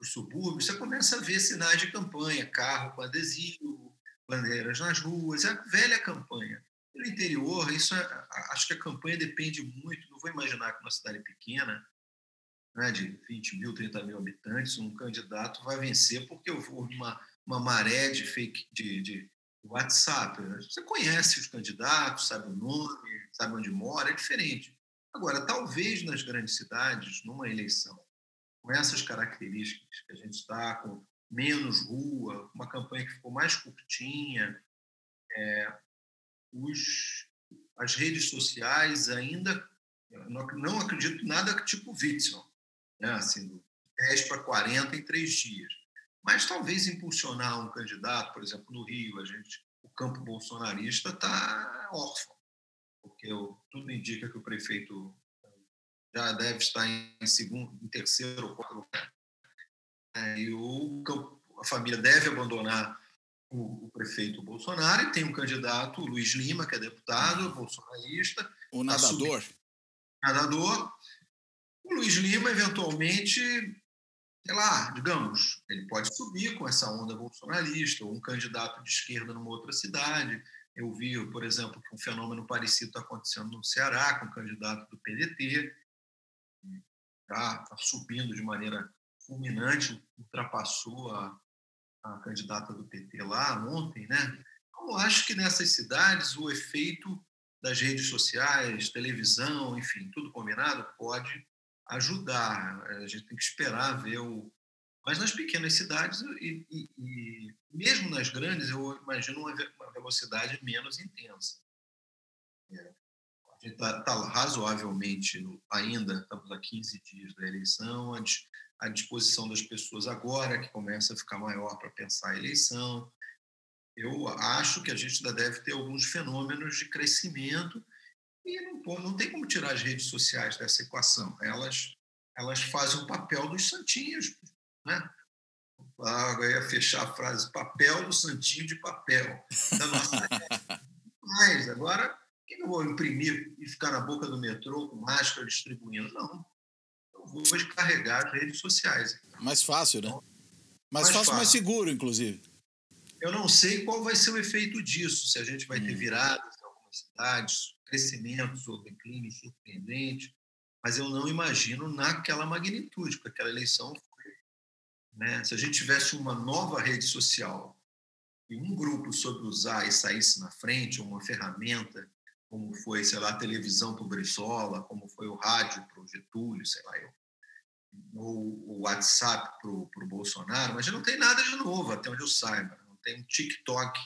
os subúrbios, você começa a ver sinais de campanha, carro com adesivo, bandeiras nas ruas, é a velha campanha. No interior, isso é, acho que a campanha depende muito, não vou imaginar que uma cidade pequena, né, de 20 mil, 30 mil habitantes, um candidato vai vencer porque eu vou uma, uma maré de fake de, de WhatsApp. Né? Você conhece os candidatos, sabe o nome, sabe onde mora, é diferente. Agora, talvez nas grandes cidades, numa eleição com essas características que a gente está com menos rua, uma campanha que ficou mais curtinha, é, os, as redes sociais ainda não, não acredito nada tipo Witzel, né? assim, 10 para 40 em três dias. Mas talvez impulsionar um candidato, por exemplo, no Rio, a gente, o campo bolsonarista está órfão, porque o, tudo indica que o prefeito já deve estar em segundo, em terceiro ou quarto lugar. É, e o, a família deve abandonar o, o, prefeito Bolsonaro e tem um candidato, o Luiz Lima, que é deputado, bolsonarista. O nadador. Nadador. O Luiz Lima, eventualmente, sei lá, digamos, ele pode subir com essa onda bolsonarista, ou um candidato de esquerda numa outra cidade. Eu vi, por exemplo, que um fenômeno parecido está acontecendo no Ceará, com um candidato do PDT, está tá subindo de maneira fulminante, ultrapassou a, a candidata do PT lá ontem, né? Então, eu acho que nessas cidades o efeito das redes sociais, televisão, enfim, tudo combinado, pode ajudar. A gente tem que esperar ver o. Mas nas pequenas cidades, e, e, e mesmo nas grandes, eu imagino uma, velocidade menos intensa. É. A gente está tá razoavelmente, ainda estamos a 15 dias da eleição, à disposição das pessoas agora, que começa a ficar maior para pensar a eleição. Eu acho que a gente ainda deve ter alguns fenômenos de crescimento e não, não tem como tirar as redes sociais dessa equação. Elas, elas fazem o papel dos santinhos. Né? Ah, eu ia fechar a frase, papel do santinho de papel. Da nossa Mas agora, que eu vou imprimir e ficar na boca do metrô com máscara distribuindo? Não hoje carregar as redes sociais. Mais fácil, né? Mais, mais fácil, mais seguro, inclusive. Eu não sei qual vai ser o efeito disso, se a gente vai hum. ter viradas em algumas cidades, crescimentos ou declínio surpreendente, mas eu não imagino naquela magnitude, porque aquela eleição foi. Né? Se a gente tivesse uma nova rede social e um grupo soube usar e saísse na frente, uma ferramenta como foi, sei lá, a televisão para o Brizola, como foi o rádio para o Getúlio, sei lá, eu, ou o WhatsApp para o Bolsonaro, mas já não tem nada de novo, até onde eu saiba. Não tem um TikTok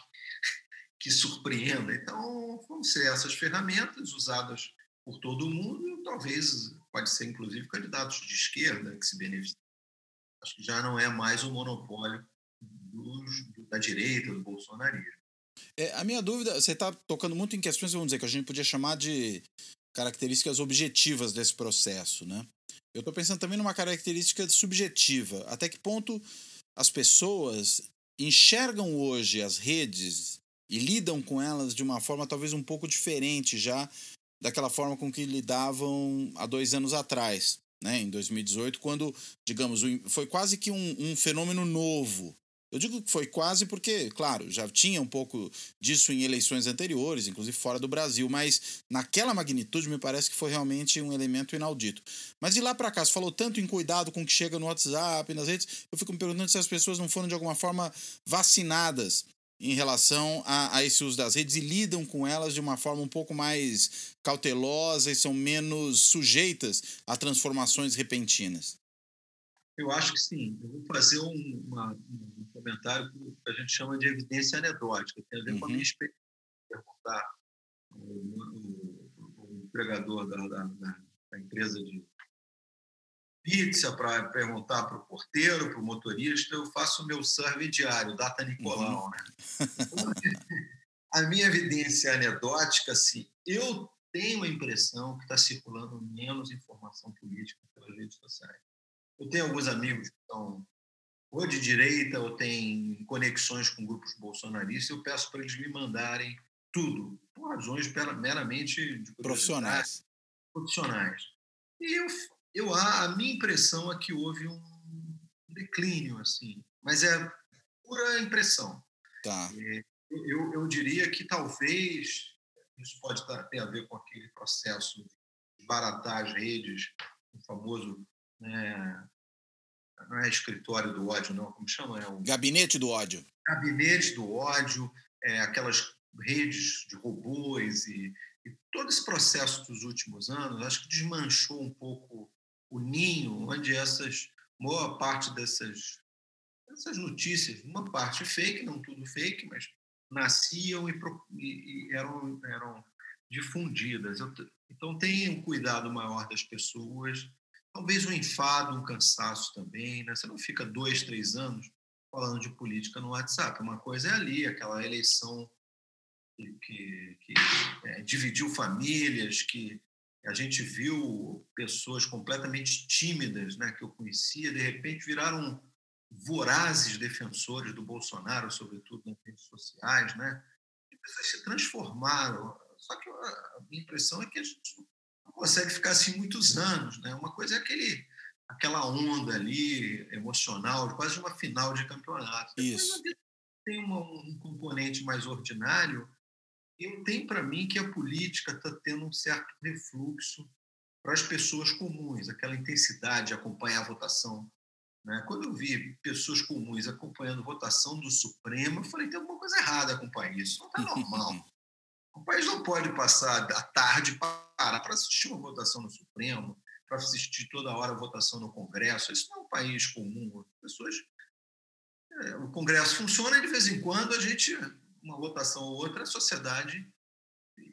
que surpreenda. Então, vão ser essas ferramentas usadas por todo mundo e talvez, pode ser inclusive, candidatos de esquerda que se beneficiam. Acho que já não é mais o monopólio dos, da direita, do bolsonarismo. É, a minha dúvida, você está tocando muito em questões, vamos dizer, que a gente podia chamar de características objetivas desse processo, né? Eu estou pensando também numa característica subjetiva. Até que ponto as pessoas enxergam hoje as redes e lidam com elas de uma forma talvez um pouco diferente já daquela forma com que lidavam há dois anos atrás, né? Em 2018, quando, digamos, foi quase que um, um fenômeno novo eu digo que foi quase porque, claro, já tinha um pouco disso em eleições anteriores, inclusive fora do Brasil, mas naquela magnitude me parece que foi realmente um elemento inaudito. Mas de lá para cá, você falou tanto em cuidado com o que chega no WhatsApp, nas redes, eu fico me perguntando se as pessoas não foram de alguma forma vacinadas em relação a, a esse uso das redes e lidam com elas de uma forma um pouco mais cautelosa e são menos sujeitas a transformações repentinas. Eu acho que sim. Eu vou fazer um, uma, um comentário que a gente chama de evidência anedótica, tem a ver uhum. com a minha uhum. experiência. Perguntar o, o, o empregador da, da, da, empresa de pizza, para perguntar para o porteiro, para o motorista, eu faço o meu survey diário, data Nicolau. Uhum. Né? a minha evidência anedótica, assim, eu tenho a impressão que está circulando menos informação política pelas redes sociais. Eu tenho alguns amigos que estão ou de direita ou têm conexões com grupos bolsonaristas. Eu peço para eles me mandarem tudo, por razões meramente de profissionais. Profissionais. E eu, eu, a minha impressão é que houve um declínio, assim, mas é pura impressão. Tá. É, eu, eu diria que talvez isso pode ter a ver com aquele processo de baratar as redes, o famoso né, não é escritório do ódio, não, como chama? É o gabinete do ódio. Gabinete do ódio, é, aquelas redes de robôs e, e, todo esse processo dos últimos anos, acho que desmanchou um pouco o ninho onde essas boa parte dessas essas notícias, uma parte fake, não tudo fake, mas nasciam e, e, eram, eram difundidas. Então, tenha um cuidado maior das pessoas, talvez um enfado, um cansaço também. Né? Você não fica dois, três anos falando de política no WhatsApp. Uma coisa é ali, aquela eleição que, que, que é, dividiu famílias, que a gente viu pessoas completamente tímidas, né, que eu conhecia, de repente viraram vorazes defensores do Bolsonaro, sobretudo nas redes sociais, né? E pessoas se transformaram. Só que a minha impressão é que a gente não consegue ficar assim muitos anos, né? Uma coisa é aquele aquela onda ali emocional, quase uma final de campeonato. Isso. tem uma, um componente mais ordinário. Eu tenho para mim que a política está tendo um certo refluxo para as pessoas comuns, aquela intensidade de acompanhar a votação né? Quando eu vi pessoas comuns acompanhando votação do Supremo, eu falei: tem alguma coisa errada com o país, isso não está normal. o país não pode passar a tarde parar para assistir uma votação no Supremo, para assistir toda hora a votação no Congresso. Isso não é um país comum. As pessoas. É, o Congresso funciona e de vez em quando a gente, uma votação ou outra, a sociedade.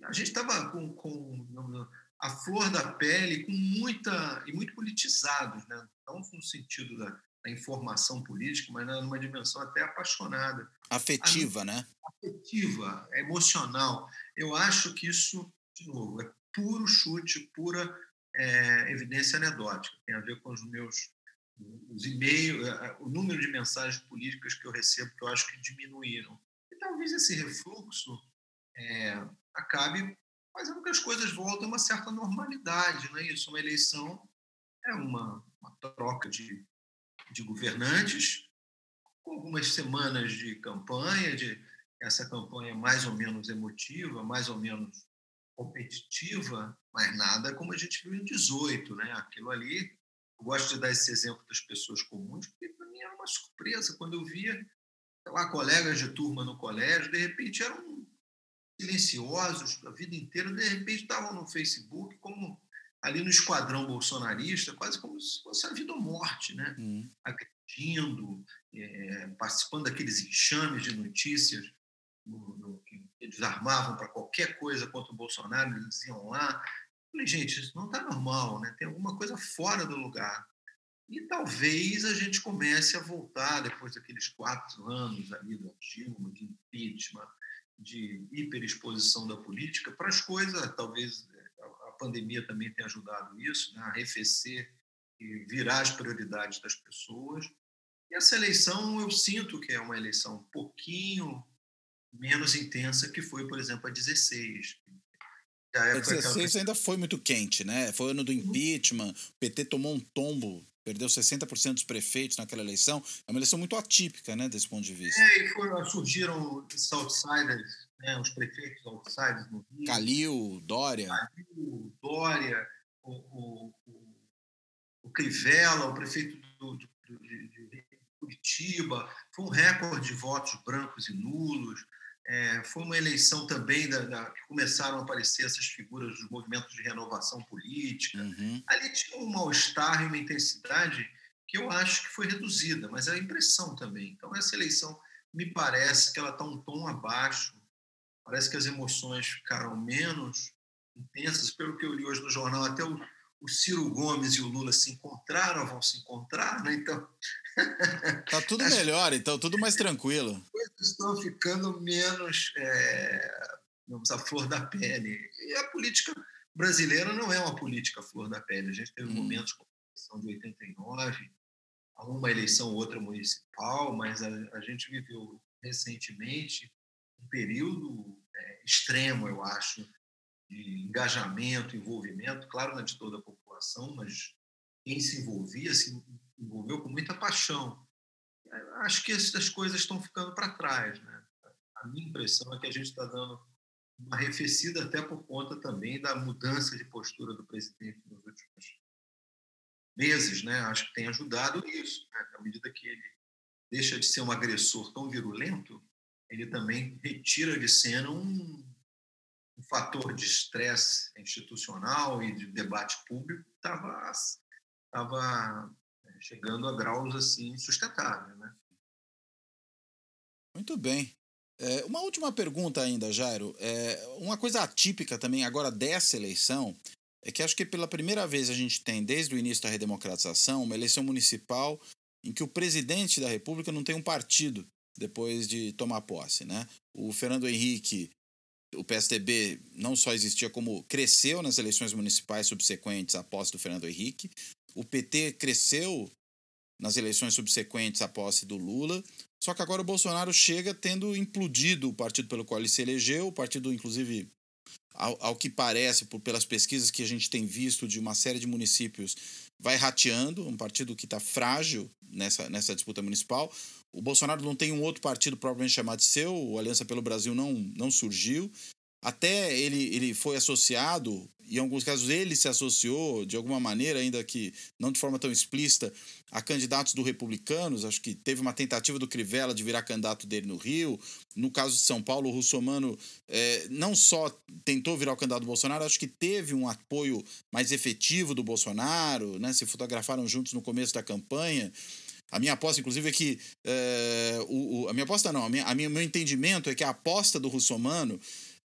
A gente estava com, com a flor da pele com muita e muito politizados, né? Não no sentido da, da informação política, mas numa dimensão até apaixonada, afetiva, a, né? Afetiva, emocional. Eu acho que isso, de novo, é puro chute, pura é, evidência anedótica. Tem a ver com os meus os e-mails, o número de mensagens políticas que eu recebo, que eu acho que diminuíram. Talvez esse refluxo é, acabe fazendo que as coisas voltem a uma certa normalidade. Não é isso? Uma eleição é uma, uma troca de, de governantes, com algumas semanas de campanha, de essa campanha mais ou menos emotiva, mais ou menos competitiva, mas nada como a gente viu em 18, né? Aquilo ali, eu gosto de dar esse exemplo das pessoas comuns, porque para mim era uma surpresa quando eu via, lá, colegas de turma no colégio, de repente eram silenciosos a vida inteira, de repente estavam no Facebook como ali no esquadrão bolsonarista, quase como se fosse a vida ou morte, né? Uhum. Agredindo, é, participando daqueles enxames de notícias no, no, que eles armavam para qualquer coisa contra o Bolsonaro, eles diziam lá. Eu falei, gente, isso não está normal, né? Tem alguma coisa fora do lugar. E talvez a gente comece a voltar, depois daqueles quatro anos ali do Dilma, de impeachment, de hiperexposição da política para as coisas, talvez é, a pandemia também tenha ajudado isso, né, arrefecer e virar as prioridades das pessoas. E essa eleição eu sinto que é uma eleição um pouquinho menos intensa que foi, por exemplo, a 16. A 16 ainda foi muito quente, né? Foi o ano do uhum. impeachment, o PT tomou um tombo perdeu 60% dos prefeitos naquela eleição. É uma eleição muito atípica, né, desse ponto de vista. É, e surgiram esses outsiders, né, os prefeitos outsiders no Rio. Calil, Dória. Calil, Dória, o, o, o, o Crivella, o prefeito do, de, de, de Curitiba. Foi um recorde de votos brancos e nulos. É, foi uma eleição também da, da, que começaram a aparecer essas figuras dos movimentos de renovação política. Uhum. Ali tinha um mal-estar e uma intensidade que eu acho que foi reduzida, mas é a impressão também. Então, essa eleição me parece que ela está um tom abaixo. Parece que as emoções ficaram menos intensas. Pelo que eu li hoje no jornal, até o, o Ciro Gomes e o Lula se encontraram, vão se encontrar, né? Então. Tá tudo melhor, então, tudo mais tranquilo. As coisas estão ficando menos. É, digamos, a flor da pele. E a política brasileira não é uma política flor da pele. A gente teve hum. momentos como a eleição de 89, uma eleição outra municipal, mas a, a gente viveu recentemente um período é, extremo, eu acho, de engajamento, envolvimento, claro, não é de toda a população, mas quem se envolvia se envolveu com muita paixão. Acho que essas coisas estão ficando para trás. Né? A minha impressão é que a gente está dando uma arrefecida até por conta também da mudança de postura do presidente nos últimos meses. Né? Acho que tem ajudado isso. Né? À medida que ele deixa de ser um agressor tão virulento, ele também retira de cena um, um fator de estresse institucional e de debate público que estava chegando a graus assim insustentáveis, né? Muito bem. É, uma última pergunta ainda, Jairo. É, uma coisa atípica também agora dessa eleição é que acho que pela primeira vez a gente tem, desde o início da redemocratização, uma eleição municipal em que o presidente da República não tem um partido depois de tomar posse. Né? O Fernando Henrique, o PSDB não só existia como cresceu nas eleições municipais subsequentes à posse do Fernando Henrique, o PT cresceu nas eleições subsequentes à posse do Lula, só que agora o Bolsonaro chega tendo implodido o partido pelo qual ele se elegeu, o partido, inclusive, ao, ao que parece, por, pelas pesquisas que a gente tem visto de uma série de municípios, vai rateando, um partido que está frágil nessa, nessa disputa municipal. O Bolsonaro não tem um outro partido propriamente chamado seu, o Aliança pelo Brasil não, não surgiu. Até ele, ele foi associado, em alguns casos ele se associou de alguma maneira, ainda que não de forma tão explícita, a candidatos do Republicanos. Acho que teve uma tentativa do Crivella de virar candidato dele no Rio. No caso de São Paulo, o Russomano é, não só tentou virar o candidato do Bolsonaro, acho que teve um apoio mais efetivo do Bolsonaro, né? se fotografaram juntos no começo da campanha. A minha aposta, inclusive, é que. É, o, o, a minha aposta não, a minha, a minha, meu entendimento é que a aposta do Russomano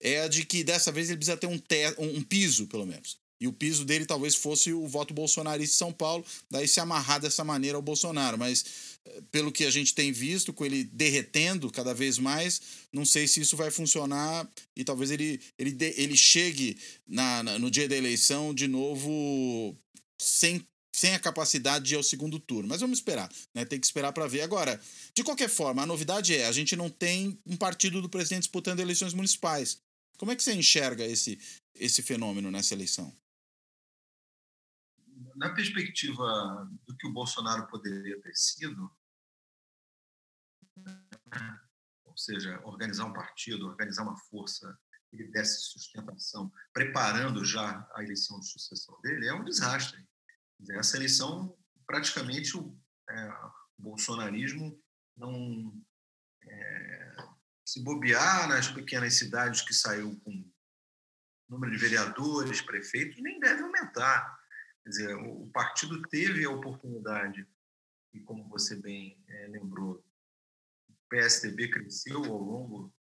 é a de que dessa vez ele precisa ter um, te um piso, pelo menos. E o piso dele talvez fosse o voto bolsonarista em São Paulo, daí se amarrar dessa maneira ao Bolsonaro. Mas, eh, pelo que a gente tem visto, com ele derretendo cada vez mais, não sei se isso vai funcionar e talvez ele, ele, ele chegue na, na no dia da eleição de novo sem sem a capacidade de ir ao segundo turno. Mas vamos esperar, né? Tem que esperar para ver. Agora, de qualquer forma, a novidade é: a gente não tem um partido do presidente disputando eleições municipais. Como é que você enxerga esse, esse fenômeno nessa eleição? Na perspectiva do que o Bolsonaro poderia ter sido, ou seja, organizar um partido, organizar uma força que lhe desse sustentação, preparando já a eleição de sucessão dele, é um desastre. Essa eleição, praticamente, o, é, o bolsonarismo não é, se bobear nas pequenas cidades que saiu com número de vereadores, prefeitos, nem deve aumentar. Quer dizer, o partido teve a oportunidade, e como você bem é, lembrou, o PSDB cresceu ao longo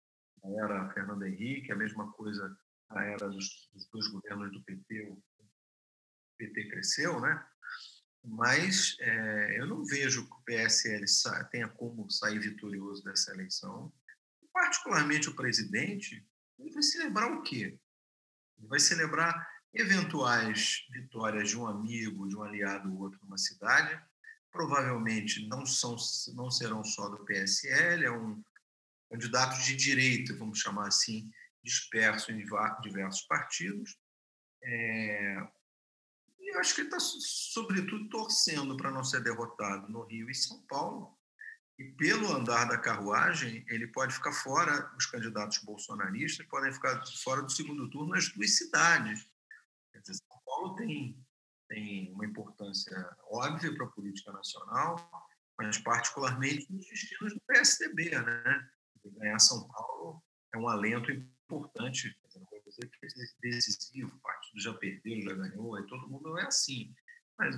da era Fernando Henrique, a mesma coisa na era dos, dos dois governos do PT, o PT cresceu, né? Mas é, eu não vejo que o PSL tenha como sair vitorioso dessa eleição particularmente o presidente, ele vai celebrar o quê? Ele vai celebrar eventuais vitórias de um amigo, de um aliado ou outro numa cidade. Provavelmente não, são, não serão só do PSL, é um candidato de direita, vamos chamar assim, disperso em diversos partidos. É, e acho que ele está, sobretudo, torcendo para não ser derrotado no Rio e São Paulo, e pelo andar da carruagem, ele pode ficar fora, os candidatos bolsonaristas podem ficar fora do segundo turno nas duas cidades. Dizer, São Paulo tem, tem uma importância óbvia para a política nacional, mas particularmente nos destinos do PSDB. Né? Ganhar São Paulo é um alento importante, não vou dizer que é decisivo, o partido já perdeu, já ganhou, aí todo mundo é assim. Mas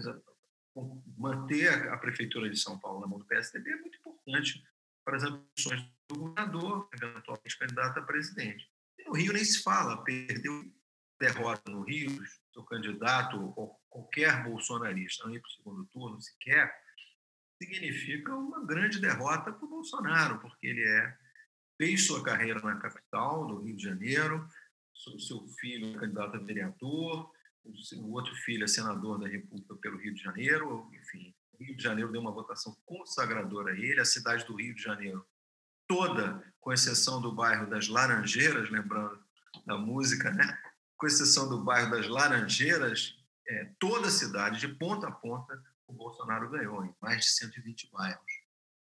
manter a, prefeitura de São Paulo na mão do PSDB é muito importante para as ambições do governador, eventualmente candidato a presidente. E no Rio nem se fala, perdeu derrota no Rio, seu candidato ou qualquer bolsonarista não ir para o segundo turno sequer, significa uma grande derrota para o Bolsonaro, porque ele é fez sua carreira na capital, no Rio de Janeiro, seu filho é candidato a vereador, o outro filho é senador da República pelo Rio de Janeiro, enfim, o Rio de Janeiro deu uma votação consagradora a ele, a cidade do Rio de Janeiro toda, com exceção do bairro das Laranjeiras, lembrando da música, né? com exceção do bairro das Laranjeiras, é, toda a cidade, de ponta a ponta, o Bolsonaro ganhou, em mais de 120 bairros.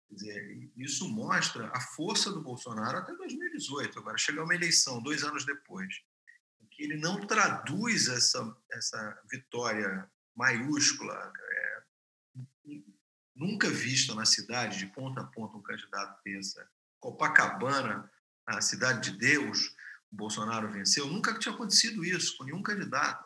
Quer dizer, isso mostra a força do Bolsonaro até 2018. Agora, chega uma eleição, dois anos depois, que ele não traduz essa, essa vitória maiúscula, é, nunca vista na cidade, de ponta a ponta, um candidato dessa. Copacabana, a cidade de Deus, o Bolsonaro venceu. Nunca tinha acontecido isso com nenhum candidato.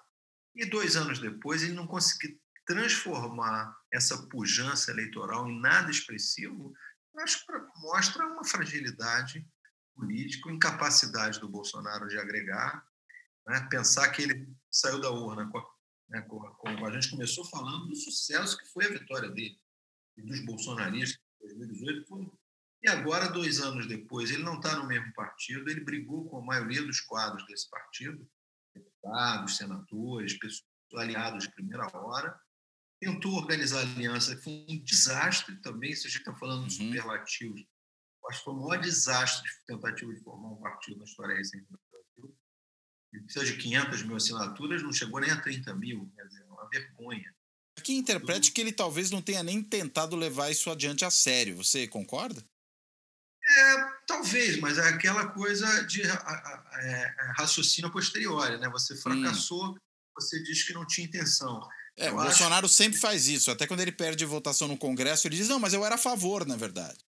E dois anos depois, ele não conseguiu transformar essa pujança eleitoral em nada expressivo, acho que mostra uma fragilidade política, incapacidade do Bolsonaro de agregar, né? pensar que ele saiu da urna. Com, né? com, com, a gente começou falando do sucesso que foi a vitória dele e dos bolsonaristas em 2018, foi, e agora, dois anos depois, ele não está no mesmo partido, ele brigou com a maioria dos quadros desse partido, deputados, senadores, pessoas aliados de primeira hora, tentou organizar aliança, que foi um desastre também, se a gente está falando de uhum. superlativos. Acho que foi o maior desastre de tentativa de formar um partido na história recente do. Ele precisa de 500 mil assinaturas, não chegou nem a 30 mil, quer dizer, é uma vergonha. Aqui interprete que ele talvez não tenha nem tentado levar isso adiante a sério. Você concorda? É, talvez, mas é aquela coisa de é, é, raciocínio posterior, né? Você fracassou, hum. você diz que não tinha intenção. É, o Bolsonaro sempre faz isso. Até quando ele perde votação no Congresso, ele diz: não, mas eu era a favor, na verdade.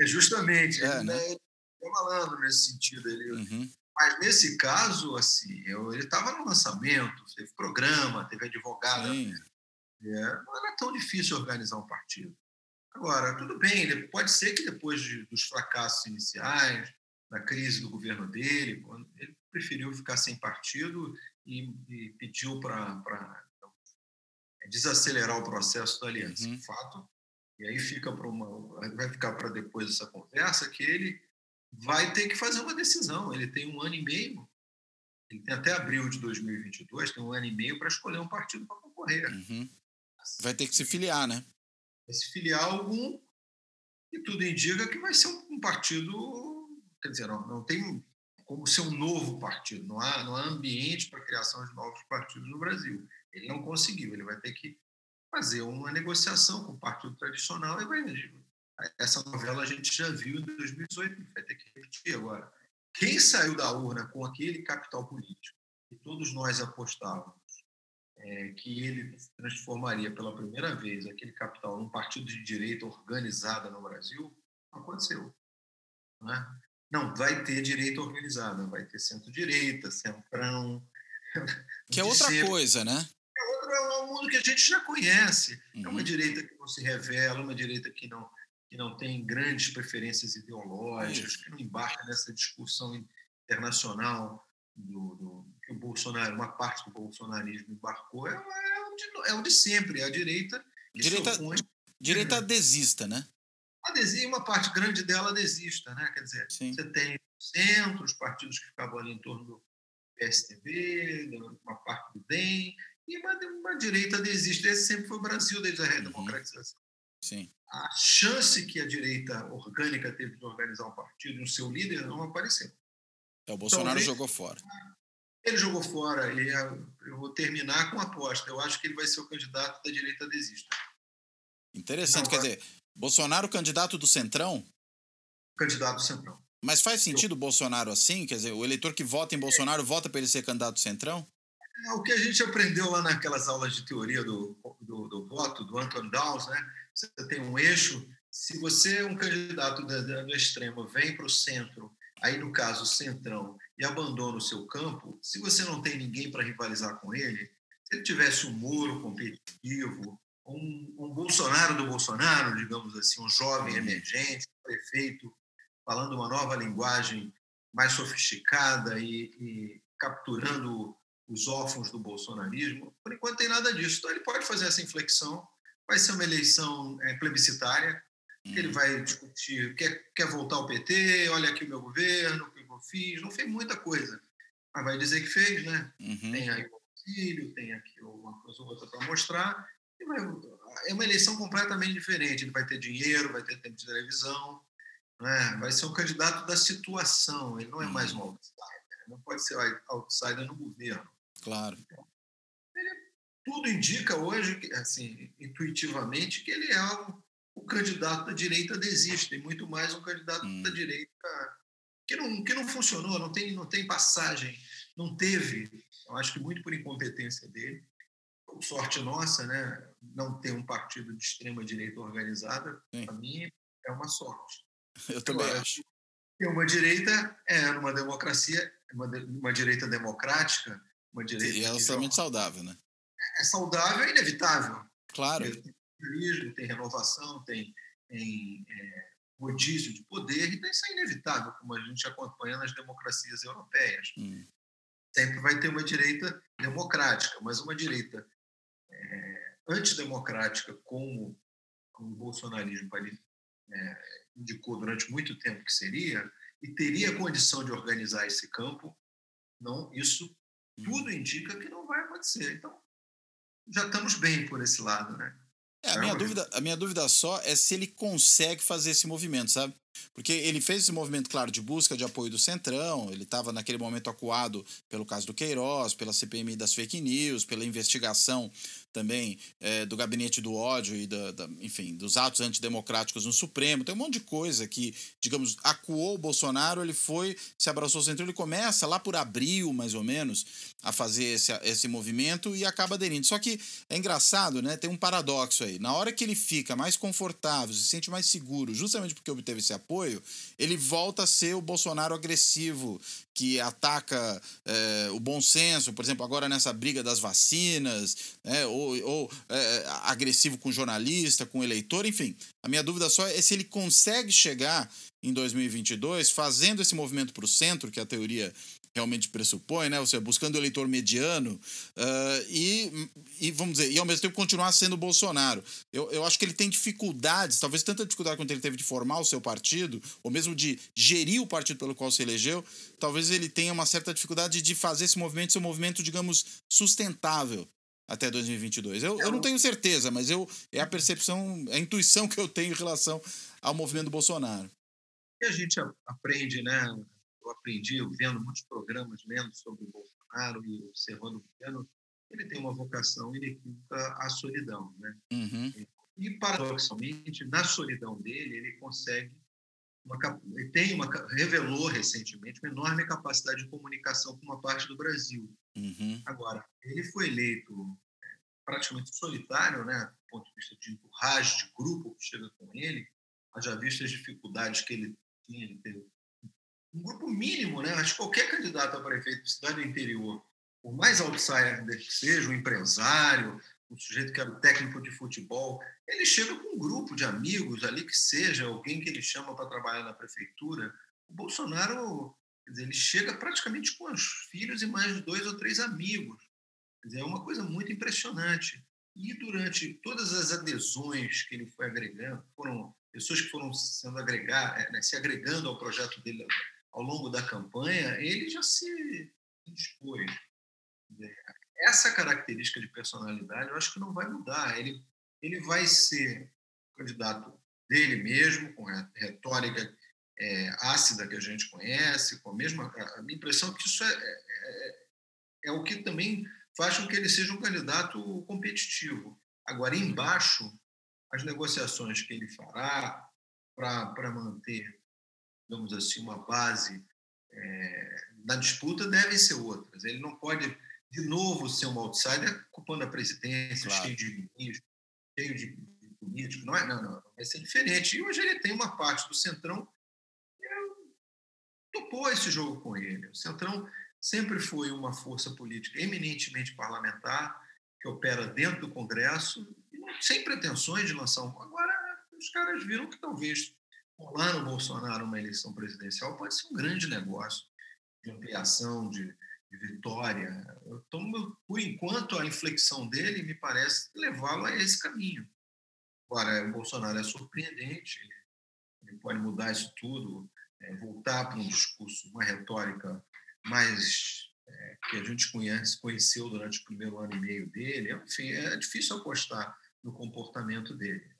É justamente. É, ele, né? ele é malandro nesse sentido. Ele, uhum. Mas nesse caso, assim, eu, ele estava no lançamento, teve programa, teve advogado. É, não era tão difícil organizar um partido. Agora, tudo bem, pode ser que depois de, dos fracassos iniciais, da crise do governo dele, ele preferiu ficar sem partido e, e pediu para é desacelerar o processo da aliança. Uhum. Fato. E aí fica para uma, vai ficar para depois essa conversa que ele vai ter que fazer uma decisão. Ele tem um ano e meio, ele tem até abril de 2022, tem um ano e meio para escolher um partido para concorrer. Uhum. Vai ter que se filiar, né? Vai se filiar algum e tudo indica que vai ser um partido, quer dizer, não, não tem como ser um novo partido, não há, não há ambiente para a criação de novos partidos no Brasil. Ele não conseguiu, ele vai ter que fazer uma negociação com o partido tradicional e vai. Essa novela a gente já viu em 2018, vai ter que repetir agora. Quem saiu da urna com aquele capital político que todos nós apostávamos é, que ele transformaria pela primeira vez aquele capital num partido de direita organizada no Brasil, não aconteceu. Né? Não, vai ter direita organizada, vai ter centro-direita, centrão. Que é outra coisa, né? é um mundo que a gente já conhece. Uhum. É uma uhum. direita que não se revela, uma direita que não, que não tem grandes preferências ideológicas, que não embarca nessa discussão internacional do, do, que o Bolsonaro, uma parte do bolsonarismo embarcou. É, é, o, de, é o de sempre, é a direita. Direita, opõe, direita adesista, né? Uma parte grande dela adesista, né? Quer dizer, Sim. você tem o centro, os partidos que ficavam ali em torno do PSDB, uma parte do DEM, e uma, uma direita desiste. Esse sempre foi o Brasil desde a redemocratização. Sim. A chance que a direita orgânica teve de organizar um partido e o seu líder não apareceu. É, o Bolsonaro então, jogou fora. Ele jogou fora. E eu vou terminar com a aposta. Eu acho que ele vai ser o candidato da direita desista. Interessante. Não, Quer dizer, Bolsonaro candidato do Centrão? Candidato do Centrão. Mas faz sentido o Bolsonaro assim? Quer dizer, o eleitor que vota em Bolsonaro é. vota para ele ser candidato do Centrão? É o que a gente aprendeu lá naquelas aulas de teoria do voto, do Anton Dawes, né? Você tem um eixo. Se você é um candidato do extremo, vem para o centro, aí no caso centrão, e abandona o seu campo, se você não tem ninguém para rivalizar com ele, se ele tivesse um muro competitivo, um, um Bolsonaro do Bolsonaro, digamos assim, um jovem emergente, um prefeito, falando uma nova linguagem mais sofisticada e, e capturando os órfãos do bolsonarismo. Por enquanto, tem nada disso. Então, ele pode fazer essa inflexão. Vai ser uma eleição é, plebiscitária. que ele vai discutir, quer, quer voltar ao PT, olha aqui o meu governo, o que eu fiz, não fez muita coisa, mas vai dizer que fez, né? Uhum. Tem aí o auxílio, tem aqui uma coisa ou outra para mostrar, vai, é uma eleição completamente diferente, ele vai ter dinheiro, vai ter tempo de televisão, né? vai ser um candidato da situação, ele não é mais um uhum. outsider, não pode ser outsider no governo. Claro. Ele, tudo indica hoje, assim, intuitivamente, que ele é um o candidato da direita desiste, tem muito mais um candidato hum. da direita que não, que não funcionou, não tem, não tem passagem, não teve, eu acho que muito por incompetência dele. Sorte nossa, né? Não ter um partido de extrema direita organizada, para mim é uma sorte. Eu também Agora, acho. Ter uma direita é numa democracia, uma, uma direita democrática, uma direita. E é extremamente saudável, né? É saudável e inevitável. Claro tem renovação, tem, tem é, rodízio de poder, então isso é inevitável, como a gente acompanha nas democracias europeias. Hum. Sempre vai ter uma direita democrática, mas uma direita é, antidemocrática, como o bolsonarismo é, indicou durante muito tempo que seria, e teria condição de organizar esse campo, não, isso. Tudo indica que não vai acontecer. Então, já estamos bem por esse lado, né? É, a, minha dúvida, a minha dúvida só é se ele consegue fazer esse movimento, sabe? Porque ele fez esse movimento, claro, de busca de apoio do Centrão, ele estava naquele momento acuado pelo caso do Queiroz, pela CPMI das fake news, pela investigação também é, do gabinete do ódio e, da, da, enfim, dos atos antidemocráticos no Supremo. Tem um monte de coisa que, digamos, acuou o Bolsonaro, ele foi, se abraçou ao Centrão, ele começa lá por abril, mais ou menos, a fazer esse, esse movimento e acaba aderindo. Só que é engraçado, né? Tem um paradoxo aí. Na hora que ele fica mais confortável, se sente mais seguro, justamente porque obteve esse apoio, ele volta a ser o Bolsonaro agressivo, que ataca é, o bom senso, por exemplo, agora nessa briga das vacinas, né, ou, ou é, agressivo com jornalista, com eleitor, enfim. A minha dúvida só é se ele consegue chegar em 2022 fazendo esse movimento para o centro, que a teoria realmente pressupõe, né? Ou seja, buscando o eleitor mediano uh, e, e, vamos dizer, e ao mesmo tempo continuar sendo Bolsonaro. Eu, eu acho que ele tem dificuldades, talvez tanta dificuldade quanto ele teve de formar o seu partido, ou mesmo de gerir o partido pelo qual se elegeu, talvez ele tenha uma certa dificuldade de fazer esse movimento ser um movimento, digamos, sustentável até 2022. Eu, eu não tenho certeza, mas eu, é a percepção, a intuição que eu tenho em relação ao movimento do Bolsonaro. E a gente aprende, né, eu aprendi vendo muitos programas, lendo sobre o Bolsonaro e observando o governo, ele tem uma vocação inequívoca à solidão. Né? Uhum. E, paradoxalmente, na solidão dele, ele consegue uma, ele tem uma, revelou recentemente uma enorme capacidade de comunicação com uma parte do Brasil. Uhum. Agora, ele foi eleito é, praticamente solitário, né, do ponto de vista de enturragem de grupo que chega com ele, haja visto as dificuldades que ele tinha, ele teve um grupo mínimo, né? Acho que qualquer candidato a prefeito de cidade do interior, por mais outsider que seja, um empresário, um sujeito que era o técnico de futebol, ele chega com um grupo de amigos ali, que seja alguém que ele chama para trabalhar na prefeitura. O Bolsonaro, dizer, ele chega praticamente com os filhos e mais dois ou três amigos. Dizer, é uma coisa muito impressionante. E durante todas as adesões que ele foi agregando, foram pessoas que foram sendo agregar, né, se agregando ao projeto dele ao longo da campanha, ele já se dispôs. Essa característica de personalidade, eu acho que não vai mudar. Ele, ele vai ser candidato dele mesmo, com a retórica é, ácida que a gente conhece, com a mesma. A minha impressão é que isso é, é, é, é o que também faz com que ele seja um candidato competitivo. Agora, embaixo, as negociações que ele fará para manter digamos assim, uma base é, na disputa devem ser outras. Ele não pode, de novo, ser um outsider ocupando a presidência, claro. cheio de ministros, cheio de, de políticos. Não, é, não, não, vai ser diferente. E hoje ele tem uma parte do Centrão que topou esse jogo com ele. O Centrão sempre foi uma força política eminentemente parlamentar, que opera dentro do Congresso, sem pretensões de lançar um. Agora, os caras viram que talvez rolar no Bolsonaro uma eleição presidencial pode ser um grande negócio de ampliação, de, de vitória. Então, por enquanto, a inflexão dele me parece levá-lo a esse caminho. Agora, o Bolsonaro é surpreendente, ele pode mudar isso tudo, é, voltar para um discurso, uma retórica mais é, que a gente conhece, conheceu durante o primeiro ano e meio dele. Enfim, é difícil apostar no comportamento dele.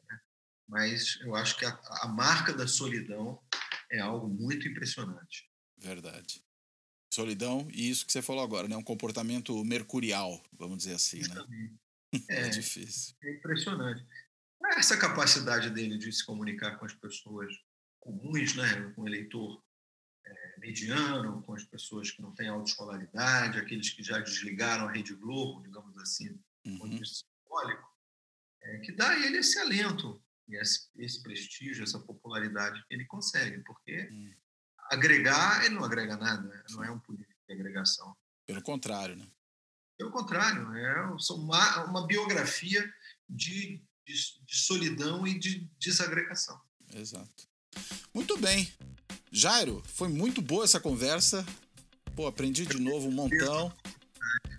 Mas eu acho que a, a marca da solidão é algo muito impressionante. Verdade. Solidão e isso que você falou agora, né? Um comportamento mercurial, vamos dizer assim, né? É, é difícil. É impressionante. Essa capacidade dele de se comunicar com as pessoas comuns, né? Com o eleitor é, mediano, com as pessoas que não têm autoescolaridade, aqueles que já desligaram a Rede Globo, digamos assim, uhum. simbólico, é, que dá a ele esse alento, esse, esse, prestígio, essa popularidade que ele consegue, porque uhum. agregar, ele não agrega nada, não é um político de agregação. Pelo contrário, né? Pelo contrário, é uma, uma biografia de, de, de solidão e de desagregação. Exato. Muito bem. Jairo, foi muito boa essa conversa. Pô, aprendi de novo um montão.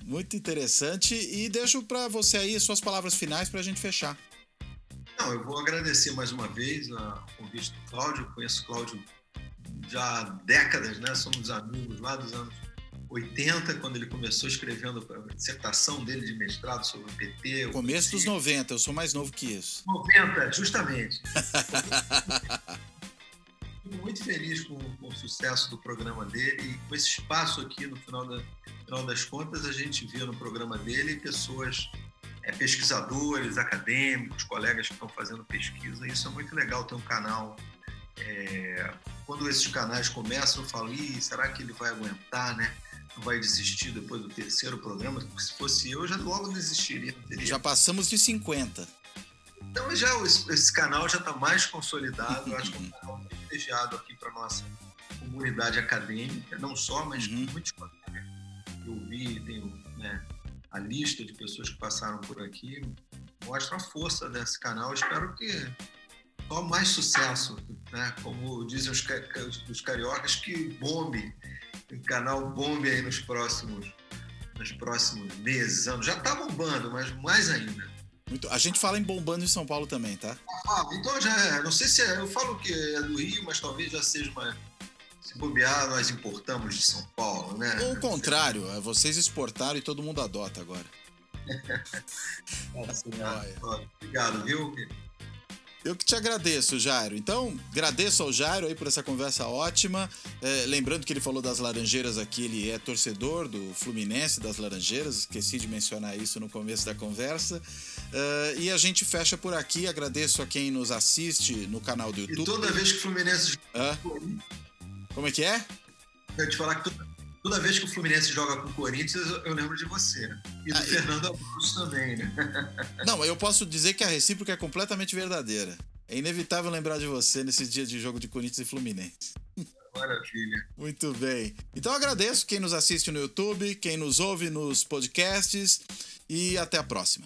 Muito interessante. E deixo para você aí suas palavras finais para a gente fechar. Não, eu vou agradecer mais uma vez o convite do Cláudio. Eu conheço o Cláudio já há décadas, né? Somos amigos lá dos anos 80, quando ele começou escrevendo a dissertação dele de mestrado sobre o PT. Começo dos 90, eu sou mais novo que isso. 90, justamente. Fico muito feliz com, com, o sucesso do programa dele e com esse espaço aqui no final, da, no final das contas a gente vê no programa dele pessoas é, pesquisadores, acadêmicos, colegas que estão fazendo pesquisa. Isso é muito legal ter um canal. É, quando esses canais começam, eu falo, Ih, será que ele vai aguentar, né? Não vai desistir depois do terceiro programa? Porque se fosse eu, já logo desistiria. Já passamos de 50. Então já esse canal já está mais consolidado. Eu acho que é um canal privilegiado aqui para nossa comunidade acadêmica, não só, mas uhum. muitos colegas eu vi, tenho né, a lista de pessoas que passaram por aqui, mostra a força desse canal. Eu espero que só mais sucesso, né? Como dizem os, os cariocas, que bombe, o canal bombe aí nos próximos, nos próximos meses, anos. Já está bombando, mas mais ainda. Muito. A gente fala em bombando em São Paulo também, tá? Ah, então já é. Não sei se é. Eu falo que é do Rio, mas talvez já seja uma. Se bobear, nós importamos de São Paulo, né? Ou o contrário, é vocês exportaram e todo mundo adota agora. Nossa, Obrigado, viu? Eu que te agradeço, Jairo. Então, agradeço ao Jairo aí por essa conversa ótima. É, lembrando que ele falou das Laranjeiras aqui, ele é torcedor do Fluminense das Laranjeiras, esqueci de mencionar isso no começo da conversa. Uh, e a gente fecha por aqui. Agradeço a quem nos assiste no canal do YouTube. E toda vez que o Fluminense. Como é que é? Eu te falar que toda, toda vez que o Fluminense joga com o Corinthians, eu, lembro de você. E do ah, Fernando Augusto também, né? Não, eu posso dizer que a recíproca é completamente verdadeira. É inevitável lembrar de você nesse dia de jogo de Corinthians e Fluminense. Maravilha. Muito bem. Então agradeço quem nos assiste no YouTube, quem nos ouve nos podcasts e até a próxima.